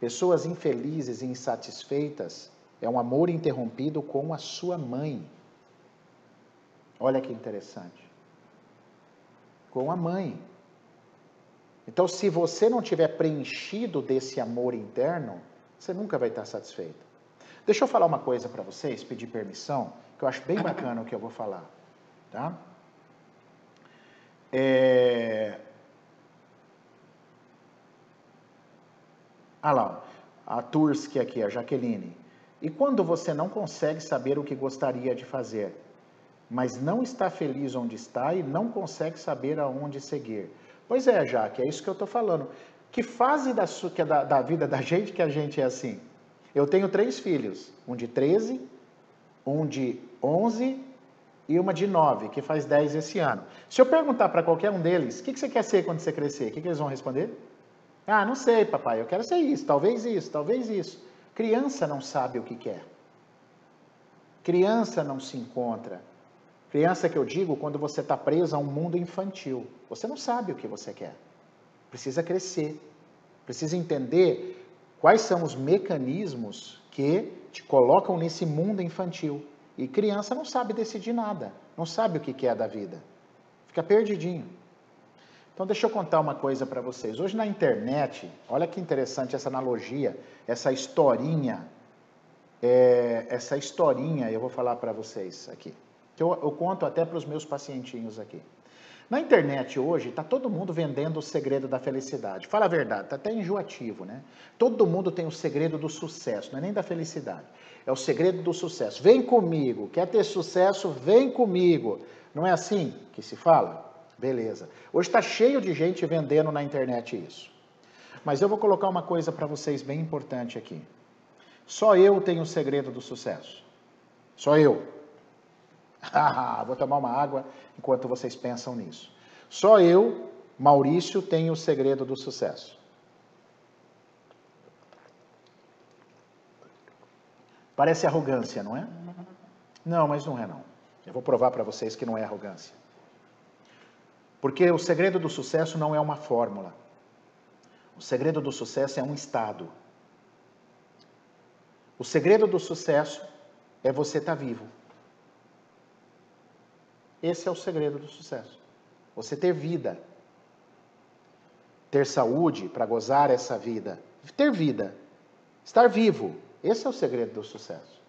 Pessoas infelizes e insatisfeitas é um amor interrompido com a sua mãe. Olha que interessante. Com a mãe. Então, se você não tiver preenchido desse amor interno, você nunca vai estar satisfeito. Deixa eu falar uma coisa para vocês, pedir permissão, que eu acho bem bacana o que eu vou falar. Tá? É, Ah lá, a Turski aqui, a Jaqueline. E quando você não consegue saber o que gostaria de fazer, mas não está feliz onde está e não consegue saber aonde seguir? Pois é, Jaque, é isso que eu estou falando. Que fase da, que é da, da vida da gente que a gente é assim? Eu tenho três filhos, um de 13, um de 11 e uma de 9, que faz 10 esse ano. Se eu perguntar para qualquer um deles, o que, que você quer ser quando você crescer? O que, que eles vão responder? Ah, não sei, papai, eu quero ser isso, talvez isso, talvez isso. Criança não sabe o que quer. Criança não se encontra. Criança que eu digo quando você está preso a um mundo infantil. Você não sabe o que você quer. Precisa crescer. Precisa entender quais são os mecanismos que te colocam nesse mundo infantil. E criança não sabe decidir nada. Não sabe o que quer da vida. Fica perdidinho. Então, deixa eu contar uma coisa para vocês. Hoje na internet, olha que interessante essa analogia, essa historinha, é, essa historinha, eu vou falar para vocês aqui, que eu, eu conto até para os meus pacientinhos aqui. Na internet hoje, está todo mundo vendendo o segredo da felicidade. Fala a verdade, está até enjoativo, né? Todo mundo tem o segredo do sucesso, não é nem da felicidade. É o segredo do sucesso. Vem comigo, quer ter sucesso, vem comigo. Não é assim que se fala? Beleza. Hoje está cheio de gente vendendo na internet isso. Mas eu vou colocar uma coisa para vocês bem importante aqui. Só eu tenho o segredo do sucesso. Só eu. [laughs] vou tomar uma água enquanto vocês pensam nisso. Só eu, Maurício, tenho o segredo do sucesso. Parece arrogância, não é? Não, mas não é não. Eu vou provar para vocês que não é arrogância. Porque o segredo do sucesso não é uma fórmula. O segredo do sucesso é um estado. O segredo do sucesso é você estar tá vivo. Esse é o segredo do sucesso. Você ter vida. ter saúde para gozar essa vida, ter vida, estar vivo. Esse é o segredo do sucesso.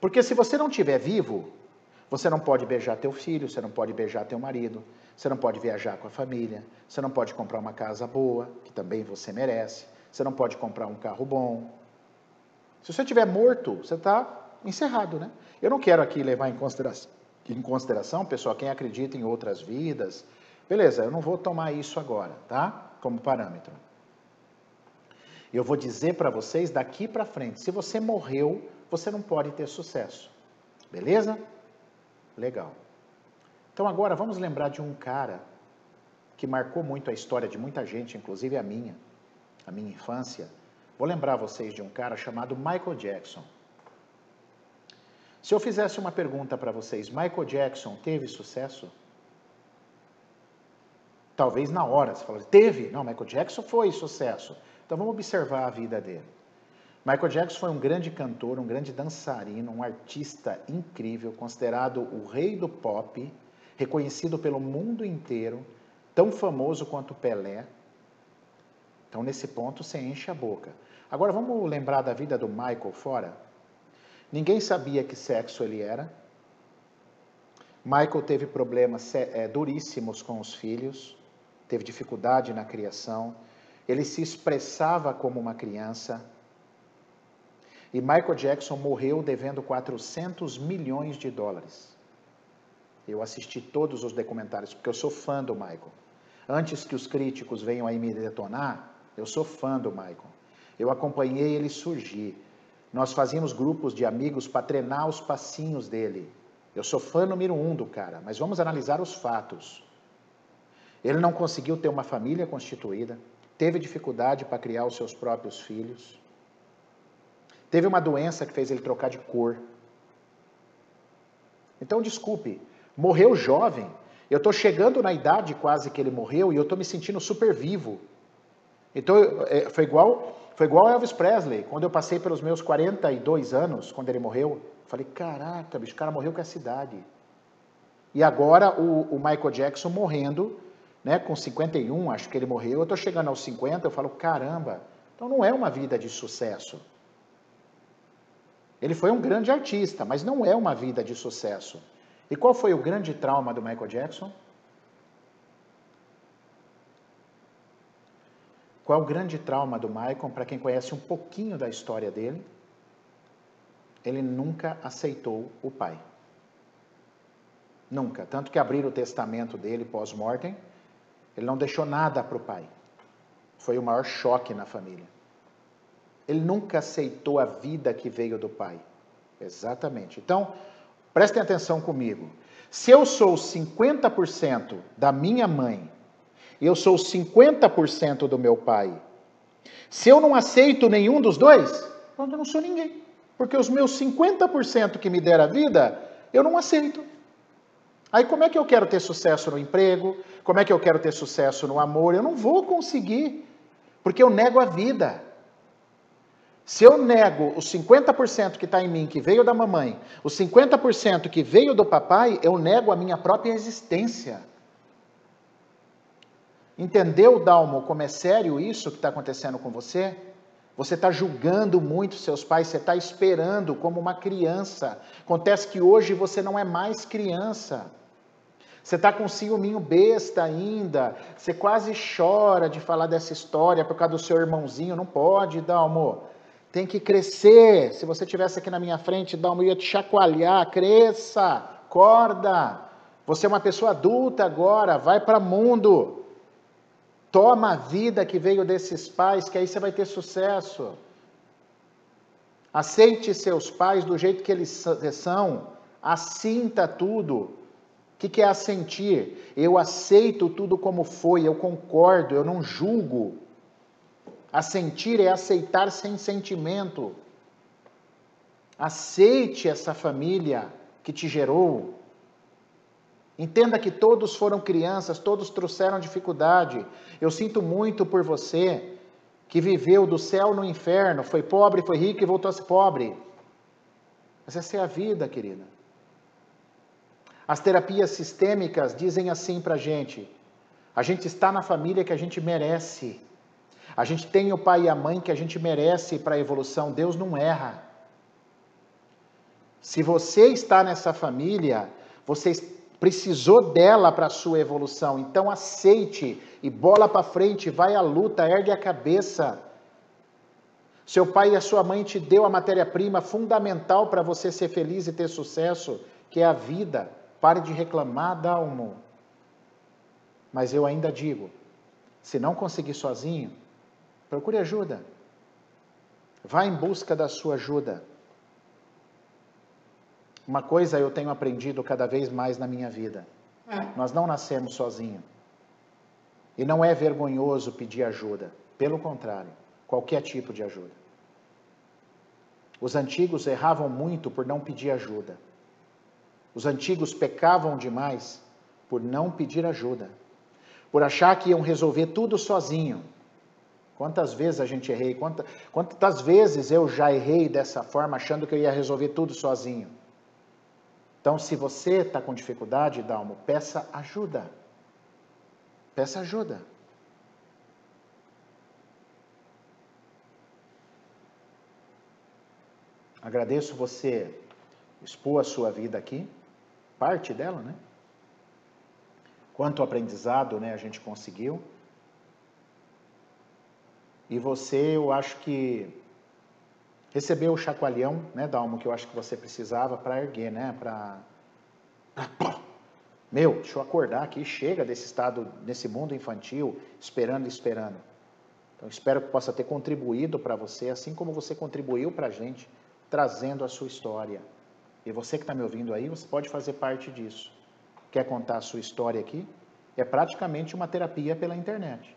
Porque se você não estiver vivo, você não pode beijar teu filho, você não pode beijar teu marido, você não pode viajar com a família, você não pode comprar uma casa boa, que também você merece, você não pode comprar um carro bom. Se você estiver morto, você está encerrado, né? Eu não quero aqui levar em consideração, em consideração, pessoal, quem acredita em outras vidas. Beleza, eu não vou tomar isso agora, tá? Como parâmetro. Eu vou dizer para vocês daqui para frente, se você morreu, você não pode ter sucesso. Beleza? Legal. Então agora vamos lembrar de um cara que marcou muito a história de muita gente, inclusive a minha, a minha infância. Vou lembrar vocês de um cara chamado Michael Jackson. Se eu fizesse uma pergunta para vocês, Michael Jackson teve sucesso? Talvez na hora você falasse, teve? Não, Michael Jackson foi sucesso. Então vamos observar a vida dele. Michael Jackson foi um grande cantor, um grande dançarino, um artista incrível, considerado o rei do pop, reconhecido pelo mundo inteiro, tão famoso quanto Pelé. Então, nesse ponto, você enche a boca. Agora, vamos lembrar da vida do Michael fora? Ninguém sabia que sexo ele era. Michael teve problemas é, duríssimos com os filhos, teve dificuldade na criação. Ele se expressava como uma criança. E Michael Jackson morreu devendo 400 milhões de dólares. Eu assisti todos os documentários, porque eu sou fã do Michael. Antes que os críticos venham aí me detonar, eu sou fã do Michael. Eu acompanhei ele surgir. Nós fazíamos grupos de amigos para treinar os passinhos dele. Eu sou fã número um do cara, mas vamos analisar os fatos. Ele não conseguiu ter uma família constituída, teve dificuldade para criar os seus próprios filhos, teve uma doença que fez ele trocar de cor. Então, desculpe, morreu jovem. Eu estou chegando na idade quase que ele morreu e eu estou me sentindo super vivo. Então, é, foi igual foi igual Elvis Presley, quando eu passei pelos meus 42 anos, quando ele morreu, falei, caraca, bicho, o cara morreu com a cidade. E agora o, o, Michael Jackson morrendo, né, com 51, acho que ele morreu, eu estou chegando aos 50, eu falo, caramba, então não é uma vida de sucesso. Ele foi um grande artista, mas não é uma vida de sucesso. E qual foi o grande trauma do Michael Jackson? Qual o grande trauma do Michael? Para quem conhece um pouquinho da história dele, ele nunca aceitou o pai. Nunca. Tanto que abrir o testamento dele pós-mortem, ele não deixou nada para o pai. Foi o maior choque na família. Ele nunca aceitou a vida que veio do pai. Exatamente. Então, prestem atenção comigo. Se eu sou 50% da minha mãe eu sou 50% do meu pai. Se eu não aceito nenhum dos dois, eu não sou ninguém. Porque os meus 50% que me deram a vida, eu não aceito. Aí como é que eu quero ter sucesso no emprego? Como é que eu quero ter sucesso no amor? Eu não vou conseguir, porque eu nego a vida. Se eu nego os 50% que está em mim, que veio da mamãe, os 50% que veio do papai, eu nego a minha própria existência. Entendeu, Dalmo, como é sério isso que está acontecendo com você? Você está julgando muito seus pais, você está esperando como uma criança. Acontece que hoje você não é mais criança. Você está com ciúminho besta ainda. Você quase chora de falar dessa história por causa do seu irmãozinho. Não pode, Dalmo. Tem que crescer. Se você tivesse aqui na minha frente, Dalmo ia te chacoalhar. Cresça, acorda. Você é uma pessoa adulta agora. Vai para o mundo. Toma a vida que veio desses pais, que aí você vai ter sucesso. Aceite seus pais do jeito que eles são. Assinta tudo. O que, que é assentir? Eu aceito tudo como foi, eu concordo, eu não julgo. Assentir é aceitar sem sentimento. Aceite essa família que te gerou. Entenda que todos foram crianças, todos trouxeram dificuldade. Eu sinto muito por você que viveu do céu no inferno, foi pobre, foi rico e voltou a ser pobre. Mas essa é a vida, querida. As terapias sistêmicas dizem assim para a gente: A gente está na família que a gente merece. A gente tem o pai e a mãe que a gente merece para a evolução. Deus não erra. Se você está nessa família, você precisou dela para a sua evolução. Então aceite e bola para frente, vai à luta, ergue a cabeça. Seu pai e a sua mãe te deu a matéria-prima fundamental para você ser feliz e ter sucesso, que é a vida. Pare de reclamar, Dalmo. Mas eu ainda digo, se não conseguir sozinho, procure ajuda. Vá em busca da sua ajuda. Uma coisa eu tenho aprendido cada vez mais na minha vida: é. nós não nascemos sozinhos. E não é vergonhoso pedir ajuda. Pelo contrário, qualquer tipo de ajuda. Os antigos erravam muito por não pedir ajuda. Os antigos pecavam demais por não pedir ajuda. Por achar que iam resolver tudo sozinho. Quantas vezes a gente errei? Quantas, quantas vezes eu já errei dessa forma, achando que eu ia resolver tudo sozinho? Então, se você está com dificuldade, Dalmo, peça ajuda. Peça ajuda. Agradeço você expor a sua vida aqui, parte dela, né? Quanto aprendizado, né, a gente conseguiu. E você, eu acho que recebeu o chacoalhão, né, Dalmo, que eu acho que você precisava para erguer, né, para meu, deixa eu acordar aqui, chega desse estado, desse mundo infantil, esperando esperando. Então, espero que possa ter contribuído para você, assim como você contribuiu para a gente, trazendo a sua história. E você que está me ouvindo aí, você pode fazer parte disso. Quer contar a sua história aqui? É praticamente uma terapia pela internet.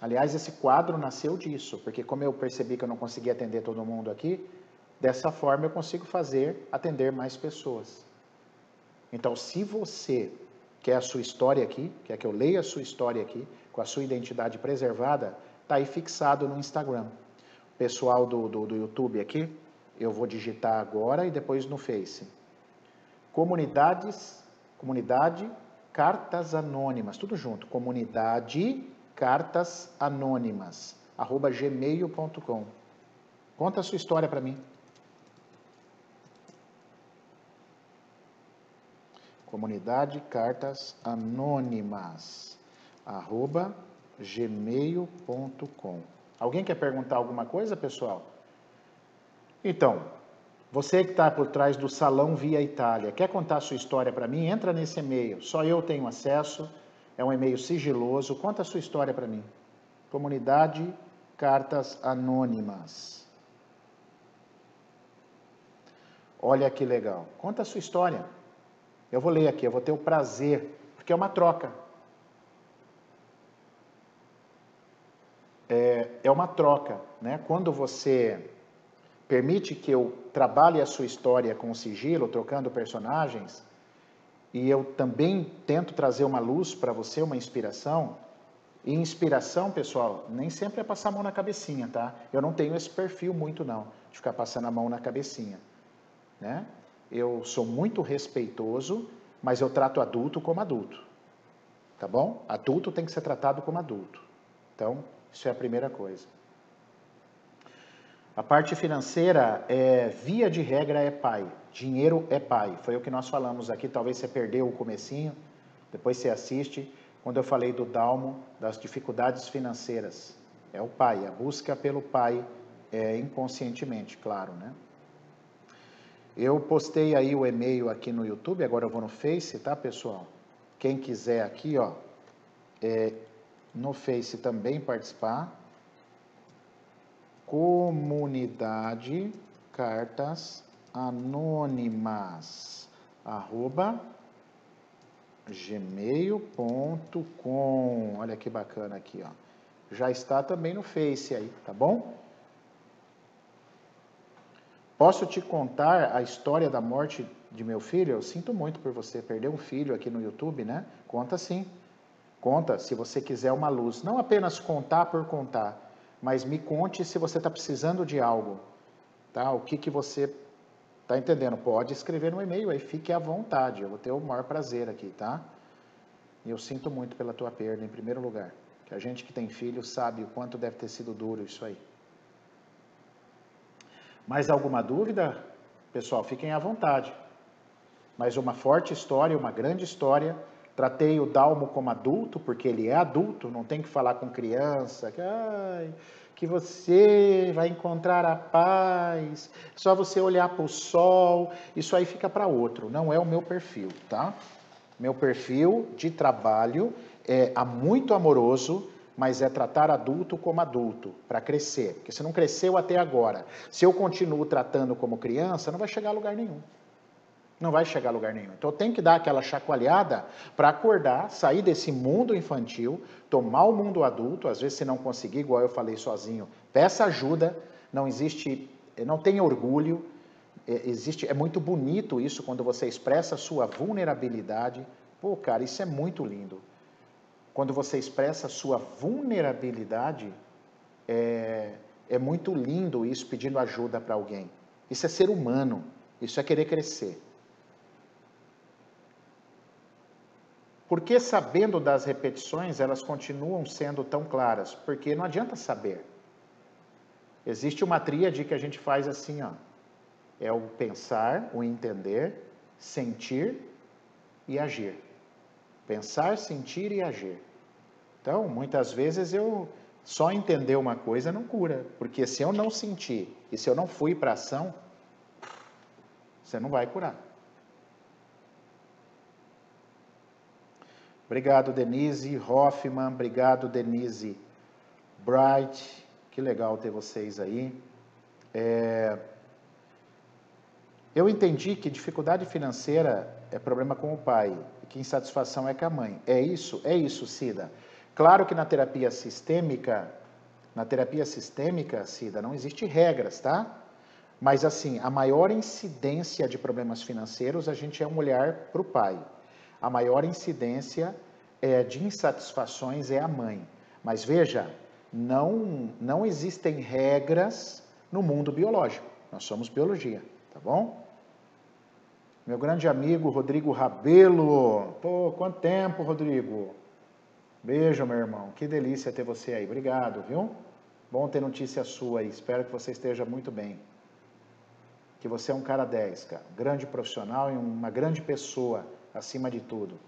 Aliás, esse quadro nasceu disso, porque como eu percebi que eu não conseguia atender todo mundo aqui, dessa forma eu consigo fazer atender mais pessoas. Então, se você quer a sua história aqui, quer que eu leia a sua história aqui, com a sua identidade preservada, está aí fixado no Instagram. Pessoal do, do, do YouTube aqui, eu vou digitar agora e depois no Face. Comunidades, comunidade, cartas anônimas, tudo junto. Comunidade cartas anônimas, arroba gmail.com. Conta a sua história para mim. Comunidade Cartas Anônimas, arroba gmail.com. Alguém quer perguntar alguma coisa, pessoal? Então, você que está por trás do Salão Via Itália, quer contar sua história para mim? Entra nesse e-mail, só eu tenho acesso é um e-mail sigiloso. Conta a sua história para mim. Comunidade Cartas Anônimas. Olha que legal. Conta a sua história. Eu vou ler aqui, eu vou ter o prazer, porque é uma troca. É, é uma troca, né? Quando você permite que eu trabalhe a sua história com sigilo, trocando personagens, e eu também tento trazer uma luz para você, uma inspiração. E inspiração, pessoal, nem sempre é passar a mão na cabecinha, tá? Eu não tenho esse perfil muito não, de ficar passando a mão na cabecinha, né? Eu sou muito respeitoso, mas eu trato adulto como adulto, tá bom? Adulto tem que ser tratado como adulto. Então, isso é a primeira coisa. A parte financeira, é, via de regra, é pai. Dinheiro é pai. Foi o que nós falamos aqui. Talvez você perdeu o comecinho, depois você assiste. Quando eu falei do Dalmo, das dificuldades financeiras. É o pai, a busca pelo pai é, inconscientemente, claro, né? Eu postei aí o e-mail aqui no YouTube, agora eu vou no Face, tá, pessoal? Quem quiser aqui, ó, é, no Face também participar, comunidade cartas anônimas arroba gmail.com olha que bacana aqui ó. Já está também no Face aí tá bom? Posso te contar a história da morte de meu filho? Eu sinto muito por você perder um filho aqui no YouTube né? Conta sim. Conta se você quiser uma luz. Não apenas contar por contar mas me conte se você está precisando de algo, tá? O que, que você está entendendo? Pode escrever no e-mail aí, fique à vontade, eu vou ter o maior prazer aqui, tá? E eu sinto muito pela tua perda, em primeiro lugar. Que a gente que tem filho sabe o quanto deve ter sido duro isso aí. Mais alguma dúvida? Pessoal, fiquem à vontade. Mas uma forte história, uma grande história. Tratei o Dalmo como adulto, porque ele é adulto, não tem que falar com criança, que, ai, que você vai encontrar a paz, só você olhar para o sol, isso aí fica para outro, não é o meu perfil, tá? Meu perfil de trabalho é muito amoroso, mas é tratar adulto como adulto, para crescer. Porque se não cresceu até agora, se eu continuo tratando como criança, não vai chegar a lugar nenhum. Não vai chegar a lugar nenhum. Então tenho que dar aquela chacoalhada para acordar, sair desse mundo infantil, tomar o mundo adulto. Às vezes, se não conseguir, igual eu falei sozinho, peça ajuda. Não existe, não tenha orgulho. É, existe, é muito bonito isso quando você expressa a sua vulnerabilidade. Pô, cara, isso é muito lindo. Quando você expressa a sua vulnerabilidade, é, é muito lindo isso pedindo ajuda para alguém. Isso é ser humano. Isso é querer crescer. Porque sabendo das repetições, elas continuam sendo tão claras? Porque não adianta saber. Existe uma tríade que a gente faz assim, ó. É o pensar, o entender, sentir e agir. Pensar, sentir e agir. Então, muitas vezes eu só entender uma coisa não cura, porque se eu não sentir e se eu não fui para ação, você não vai curar. Obrigado, Denise Hoffman. Obrigado, Denise Bright. Que legal ter vocês aí. É... Eu entendi que dificuldade financeira é problema com o pai e que insatisfação é com a mãe. É isso? É isso, Cida. Claro que na terapia sistêmica, na terapia sistêmica, Cida, não existe regras, tá? Mas assim, a maior incidência de problemas financeiros, a gente é um olhar para o pai a maior incidência é, de insatisfações é a mãe. Mas veja, não, não existem regras no mundo biológico. Nós somos biologia, tá bom? Meu grande amigo Rodrigo Rabelo. Pô, quanto tempo, Rodrigo? Beijo, meu irmão. Que delícia ter você aí. Obrigado, viu? Bom ter notícia sua aí. Espero que você esteja muito bem. Que você é um cara 10, cara. Grande profissional e uma grande pessoa acima de tudo.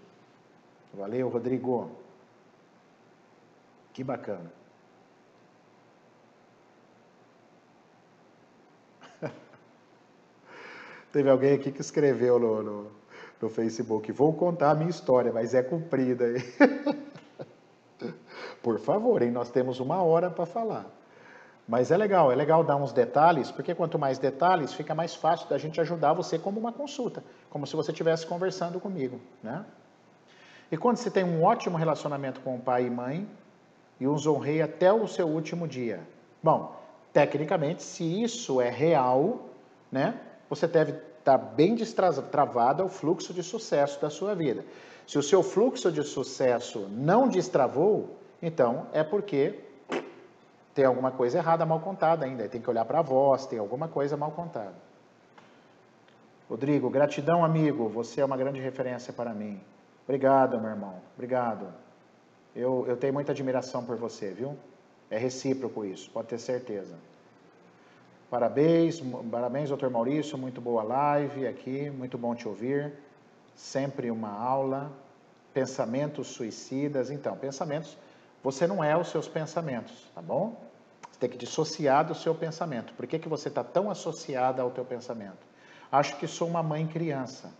Valeu, Rodrigo. Que bacana. [laughs] Teve alguém aqui que escreveu no, no, no, Facebook: Vou contar a minha história, mas é comprida. [laughs] Por favor, hein? nós temos uma hora para falar. Mas é legal, é legal dar uns detalhes, porque quanto mais detalhes, fica mais fácil da gente ajudar você como uma consulta, como se você estivesse conversando comigo, né? E quando você tem um ótimo relacionamento com o pai e mãe e os honrei até o seu último dia. Bom, tecnicamente, se isso é real, né? Você deve estar bem destravado ao fluxo de sucesso da sua vida. Se o seu fluxo de sucesso não destravou, então é porque tem alguma coisa errada mal contada ainda. Tem que olhar para a voz, tem alguma coisa mal contada. Rodrigo, gratidão, amigo. Você é uma grande referência para mim. Obrigado, meu irmão. Obrigado. Eu, eu tenho muita admiração por você, viu? É recíproco isso, pode ter certeza. Parabéns, parabéns, doutor Maurício. Muito boa live aqui, muito bom te ouvir. Sempre uma aula. Pensamentos suicidas. Então, pensamentos você não é os seus pensamentos, tá bom? Você tem que dissociar do seu pensamento. Por que, que você está tão associada ao teu pensamento? Acho que sou uma mãe criança.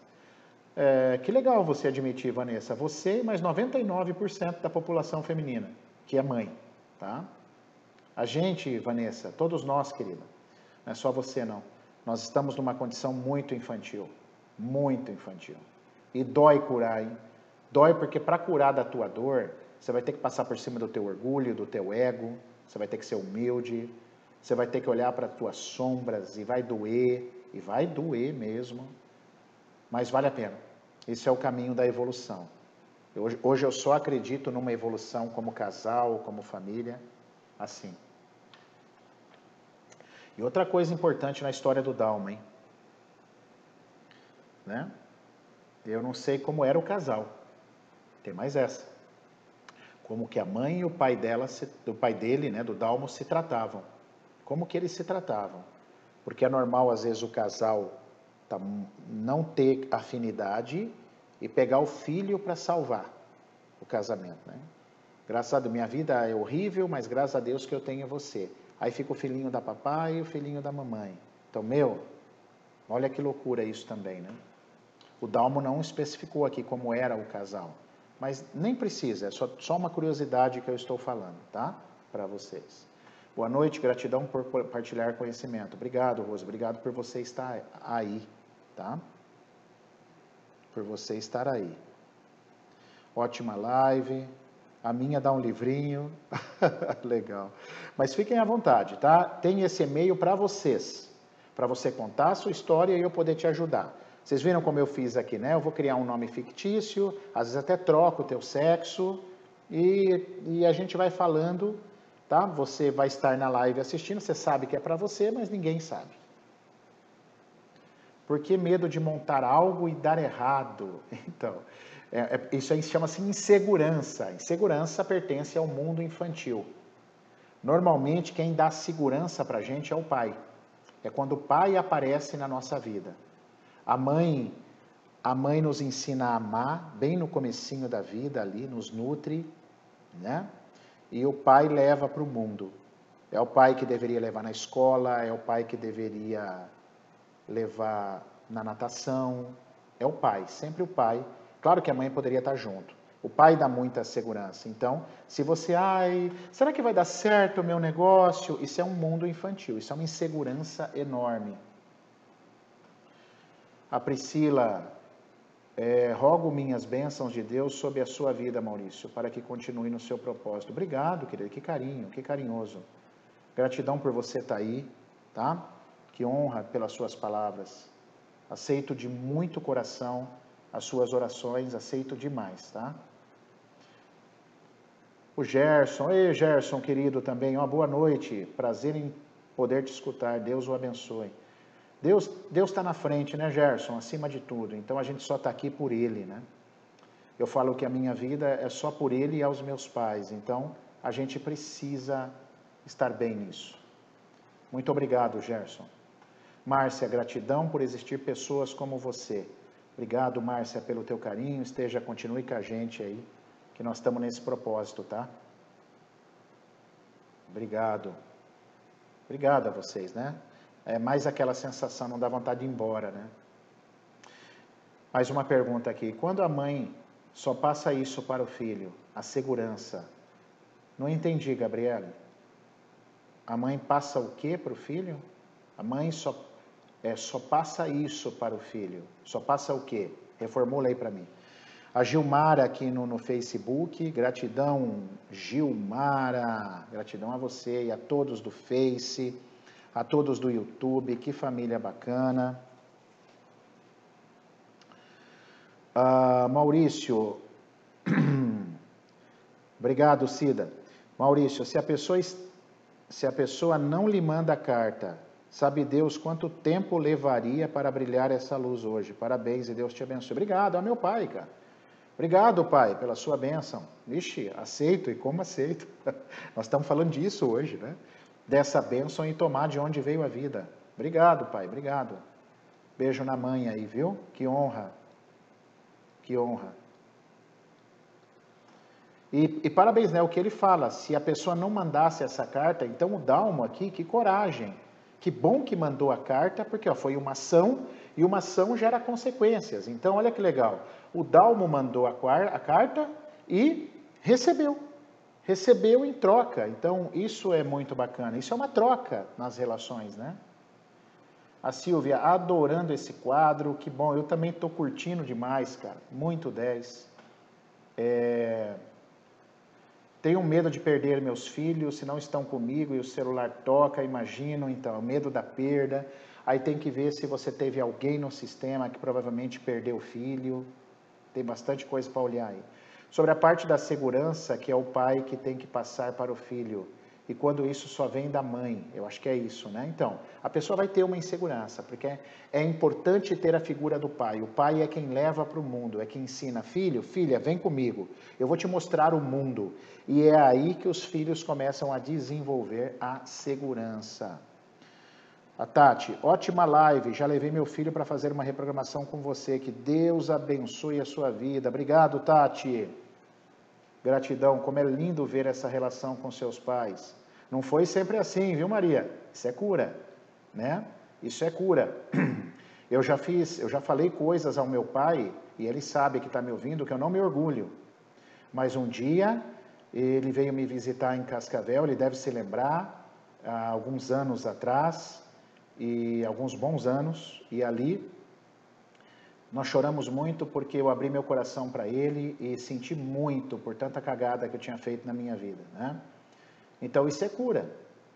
É, que legal você admitir, Vanessa. Você e mais 99% da população feminina, que é mãe, tá? A gente, Vanessa, todos nós, querida, não é só você não. Nós estamos numa condição muito infantil, muito infantil. E dói curar, hein? Dói porque para curar da tua dor, você vai ter que passar por cima do teu orgulho, do teu ego, você vai ter que ser humilde, você vai ter que olhar para as tuas sombras e vai doer, e vai doer mesmo, mas vale a pena. Esse é o caminho da evolução. Hoje, hoje eu só acredito numa evolução como casal, como família, assim. E outra coisa importante na história do Dalma, hein? Né? Eu não sei como era o casal. Tem mais essa. Como que a mãe e o pai dela, o pai dele, né, do Dalmo, se tratavam. Como que eles se tratavam. Porque é normal, às vezes, o casal tá, não ter afinidade e pegar o filho para salvar o casamento, né? Graças a Deus, minha vida é horrível, mas graças a Deus que eu tenho você. Aí fica o filhinho da papai e o filhinho da mamãe. Então, meu, olha que loucura isso também, né? O Dalmo não especificou aqui como era o casal, mas nem precisa, é só, só uma curiosidade que eu estou falando, tá? Para vocês. Boa noite, gratidão por compartilhar conhecimento. Obrigado, Rosa, obrigado por você estar aí, tá? Por você estar aí. Ótima live. A minha dá um livrinho. [laughs] Legal. Mas fiquem à vontade, tá? Tem esse e-mail para vocês, para você contar a sua história e eu poder te ajudar. Vocês viram como eu fiz aqui, né? Eu vou criar um nome fictício, às vezes até troco o teu sexo e, e a gente vai falando, tá? Você vai estar na live assistindo, você sabe que é para você, mas ninguém sabe. Por que medo de montar algo e dar errado? [laughs] Então, é, é, isso aí chama-se insegurança. Insegurança pertence ao mundo infantil. Normalmente, quem dá segurança para a gente é o pai. É quando o pai aparece na nossa vida. A mãe, a mãe nos ensina a amar bem no comecinho da vida ali, nos nutre, né? E o pai leva para o mundo. É o pai que deveria levar na escola, é o pai que deveria levar na natação. É o pai, sempre o pai Claro que a mãe poderia estar junto. O pai dá muita segurança. Então, se você, ai, será que vai dar certo o meu negócio? Isso é um mundo infantil, isso é uma insegurança enorme. A Priscila, é, rogo minhas bênçãos de Deus sobre a sua vida, Maurício, para que continue no seu propósito. Obrigado, querido, que carinho, que carinhoso. Gratidão por você estar aí, tá? Que honra pelas suas palavras. Aceito de muito coração as suas orações, aceito demais, tá? O Gerson, ei Gerson, querido também, uma boa noite, prazer em poder te escutar, Deus o abençoe. Deus Deus está na frente, né, Gerson, acima de tudo, então a gente só está aqui por Ele, né? Eu falo que a minha vida é só por Ele e aos meus pais, então a gente precisa estar bem nisso. Muito obrigado, Gerson. Márcia, gratidão por existir pessoas como você Obrigado, Márcia, pelo teu carinho. Esteja, continue com a gente aí, que nós estamos nesse propósito, tá? Obrigado. Obrigado a vocês, né? É mais aquela sensação, não dá vontade de ir embora, né? Mais uma pergunta aqui. Quando a mãe só passa isso para o filho, a segurança, não entendi, Gabriele. A mãe passa o que para o filho? A mãe só é, só passa isso para o filho. Só passa o quê? Reformula aí para mim. A Gilmara aqui no, no Facebook, gratidão, Gilmara, gratidão a você e a todos do Face, a todos do YouTube, que família bacana. Uh, Maurício, [clears throat] obrigado, Cida. Maurício, se a pessoa se a pessoa não lhe manda carta Sabe Deus quanto tempo levaria para brilhar essa luz hoje. Parabéns e Deus te abençoe. Obrigado, é meu pai, cara. Obrigado, pai, pela sua bênção. Vixe, aceito e como aceito. [laughs] Nós estamos falando disso hoje, né? Dessa bênção e tomar de onde veio a vida. Obrigado, pai, obrigado. Beijo na mãe aí, viu? Que honra. Que honra. E, e, parabéns, né? O que ele fala, se a pessoa não mandasse essa carta, então o Dalmo aqui, que coragem. Que bom que mandou a carta, porque ó, foi uma ação e uma ação gera consequências. Então, olha que legal. O Dalmo mandou a, a carta e recebeu. Recebeu em troca. Então, isso é muito bacana. Isso é uma troca nas relações, né? A Silvia, adorando esse quadro, que bom, eu também estou curtindo demais, cara, muito 10. É... Tenho medo de perder meus filhos se não estão comigo e o celular toca, imagino, então, medo da perda. Aí tem que ver se você teve alguém no sistema que provavelmente perdeu o filho. Tem bastante coisa para olhar aí. Sobre a parte da segurança, que é o pai que tem que passar para o filho. e quando isso só vem da mãe. Eu acho que é isso, né? Então, a pessoa vai ter uma insegurança, porque é, é importante ter a figura do pai. O pai é quem leva para o mundo, é quem ensina, filho, filha, vem comigo, eu vou te mostrar o mundo. E é aí que os filhos começam a desenvolver a segurança. A Tati, ótima live. Já levei meu filho para fazer uma reprogramação com você. Que Deus abençoe a sua vida. Obrigado, Tati. Gratidão. Como é lindo ver essa relação com seus pais. Não foi sempre assim, viu, Maria? Isso é cura, né? Isso é cura. [clears throat] Eu já fiz, eu já falei coisas ao meu pai e ele sabe que está me ouvindo que eu não me orgulho. Mas um dia ele veio me visitar em Cascavel, ele deve se lembrar, há alguns anos atrás, e alguns bons anos, e ali nós choramos muito porque eu abri meu coração para ele e senti muito por tanta cagada que eu tinha feito na minha vida, né? Então isso é cura.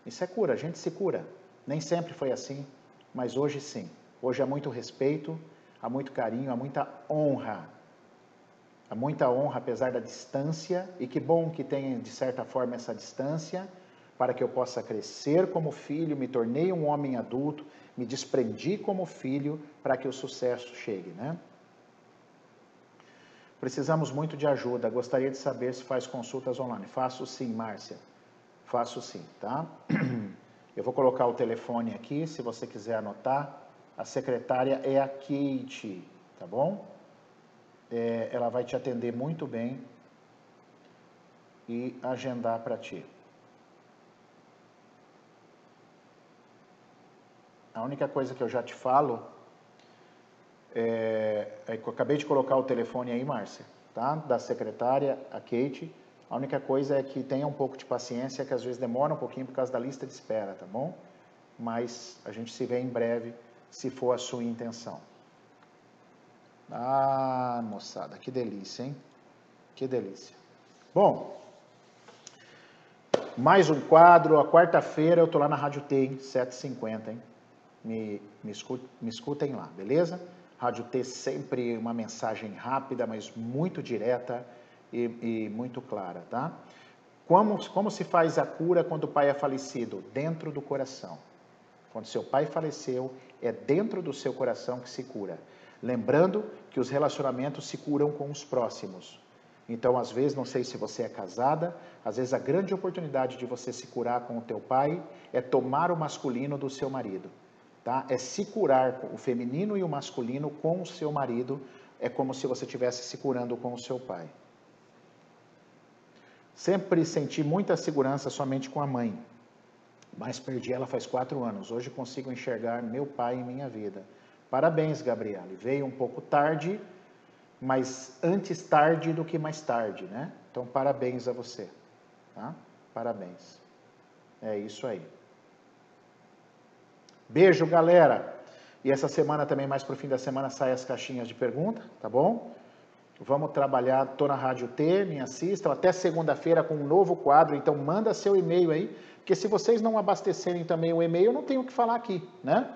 Isso é cura, a gente se cura. Nem sempre foi assim, mas hoje sim. Hoje há muito respeito, há muito carinho, há muita honra. Há muita honra apesar da distância, e que bom que tenha de certa forma essa distância, para que eu possa crescer como filho, me tornei um homem adulto, me desprendi como filho para que o sucesso chegue, né? Precisamos muito de ajuda. Gostaria de saber se faz consultas online. Faço sim, Márcia. Faço sim, tá? [clears throat] Eu vou colocar o telefone aqui, se você quiser anotar. A secretária é a Kate, tá bom? É, ela vai te atender muito bem e agendar para ti. A única coisa que eu já te falo é, é que eu acabei de colocar o telefone aí, Márcia, tá? Da secretária, a Kate. A única coisa é que tenha um pouco de paciência, que às vezes demora um pouquinho por causa da lista de espera, tá bom? Mas a gente se vê em breve, se for a sua intenção. Ah, moçada, que delícia, hein? Que delícia. Bom, mais um quadro. A quarta-feira eu tô lá na Rádio T, 7h50, hein? Me, me, escutem, me escutem lá, beleza? Rádio T sempre uma mensagem rápida, mas muito direta e, e muito clara, tá? Como, como se faz a cura quando o pai é falecido? Dentro do coração. Quando seu pai faleceu, é dentro do seu coração que se cura. Lembrando que os relacionamentos se curam com os próximos. Então, às vezes, não sei se você é casada, às vezes a grande oportunidade de você se curar com o teu pai é tomar o masculino do seu marido. Tá? É se curar o feminino e o masculino com o seu marido, é como se você estivesse se curando com o seu pai. Sempre senti muita segurança somente com a mãe, mas perdi ela faz quatro anos. Hoje consigo enxergar meu pai em minha vida. Parabéns, Gabriele. Veio um pouco tarde, mas antes tarde do que mais tarde, né? Então, parabéns a você. Tá? Parabéns. É isso aí. Beijo, galera. E essa semana também, mais pro fim da semana, sai as caixinhas de pergunta, tá bom? Vamos trabalhar, estou na Rádio T, me assistam, até segunda-feira com um novo quadro, então manda seu e-mail aí, porque se vocês não abastecerem também o e-mail, eu não tenho o que falar aqui, né?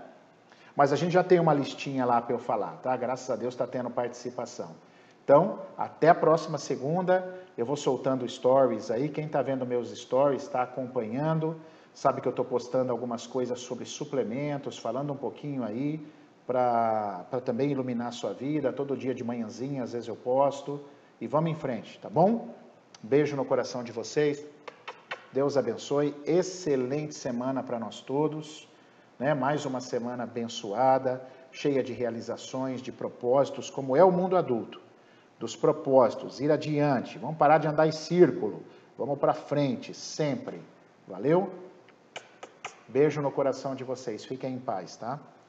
Mas a gente já tem uma listinha lá para eu falar, tá? Graças a Deus está tendo participação. Então, até a próxima segunda, eu vou soltando stories aí, quem está vendo meus stories está acompanhando, sabe que eu estou postando algumas coisas sobre suplementos, falando um pouquinho aí, para também iluminar a sua vida. Todo dia de manhãzinha, às vezes eu posto. E vamos em frente, tá bom? Beijo no coração de vocês. Deus abençoe. Excelente semana para nós todos. Né? Mais uma semana abençoada, cheia de realizações, de propósitos, como é o mundo adulto. Dos propósitos, ir adiante. Vamos parar de andar em círculo. Vamos para frente, sempre. Valeu? Beijo no coração de vocês. Fiquem em paz, tá?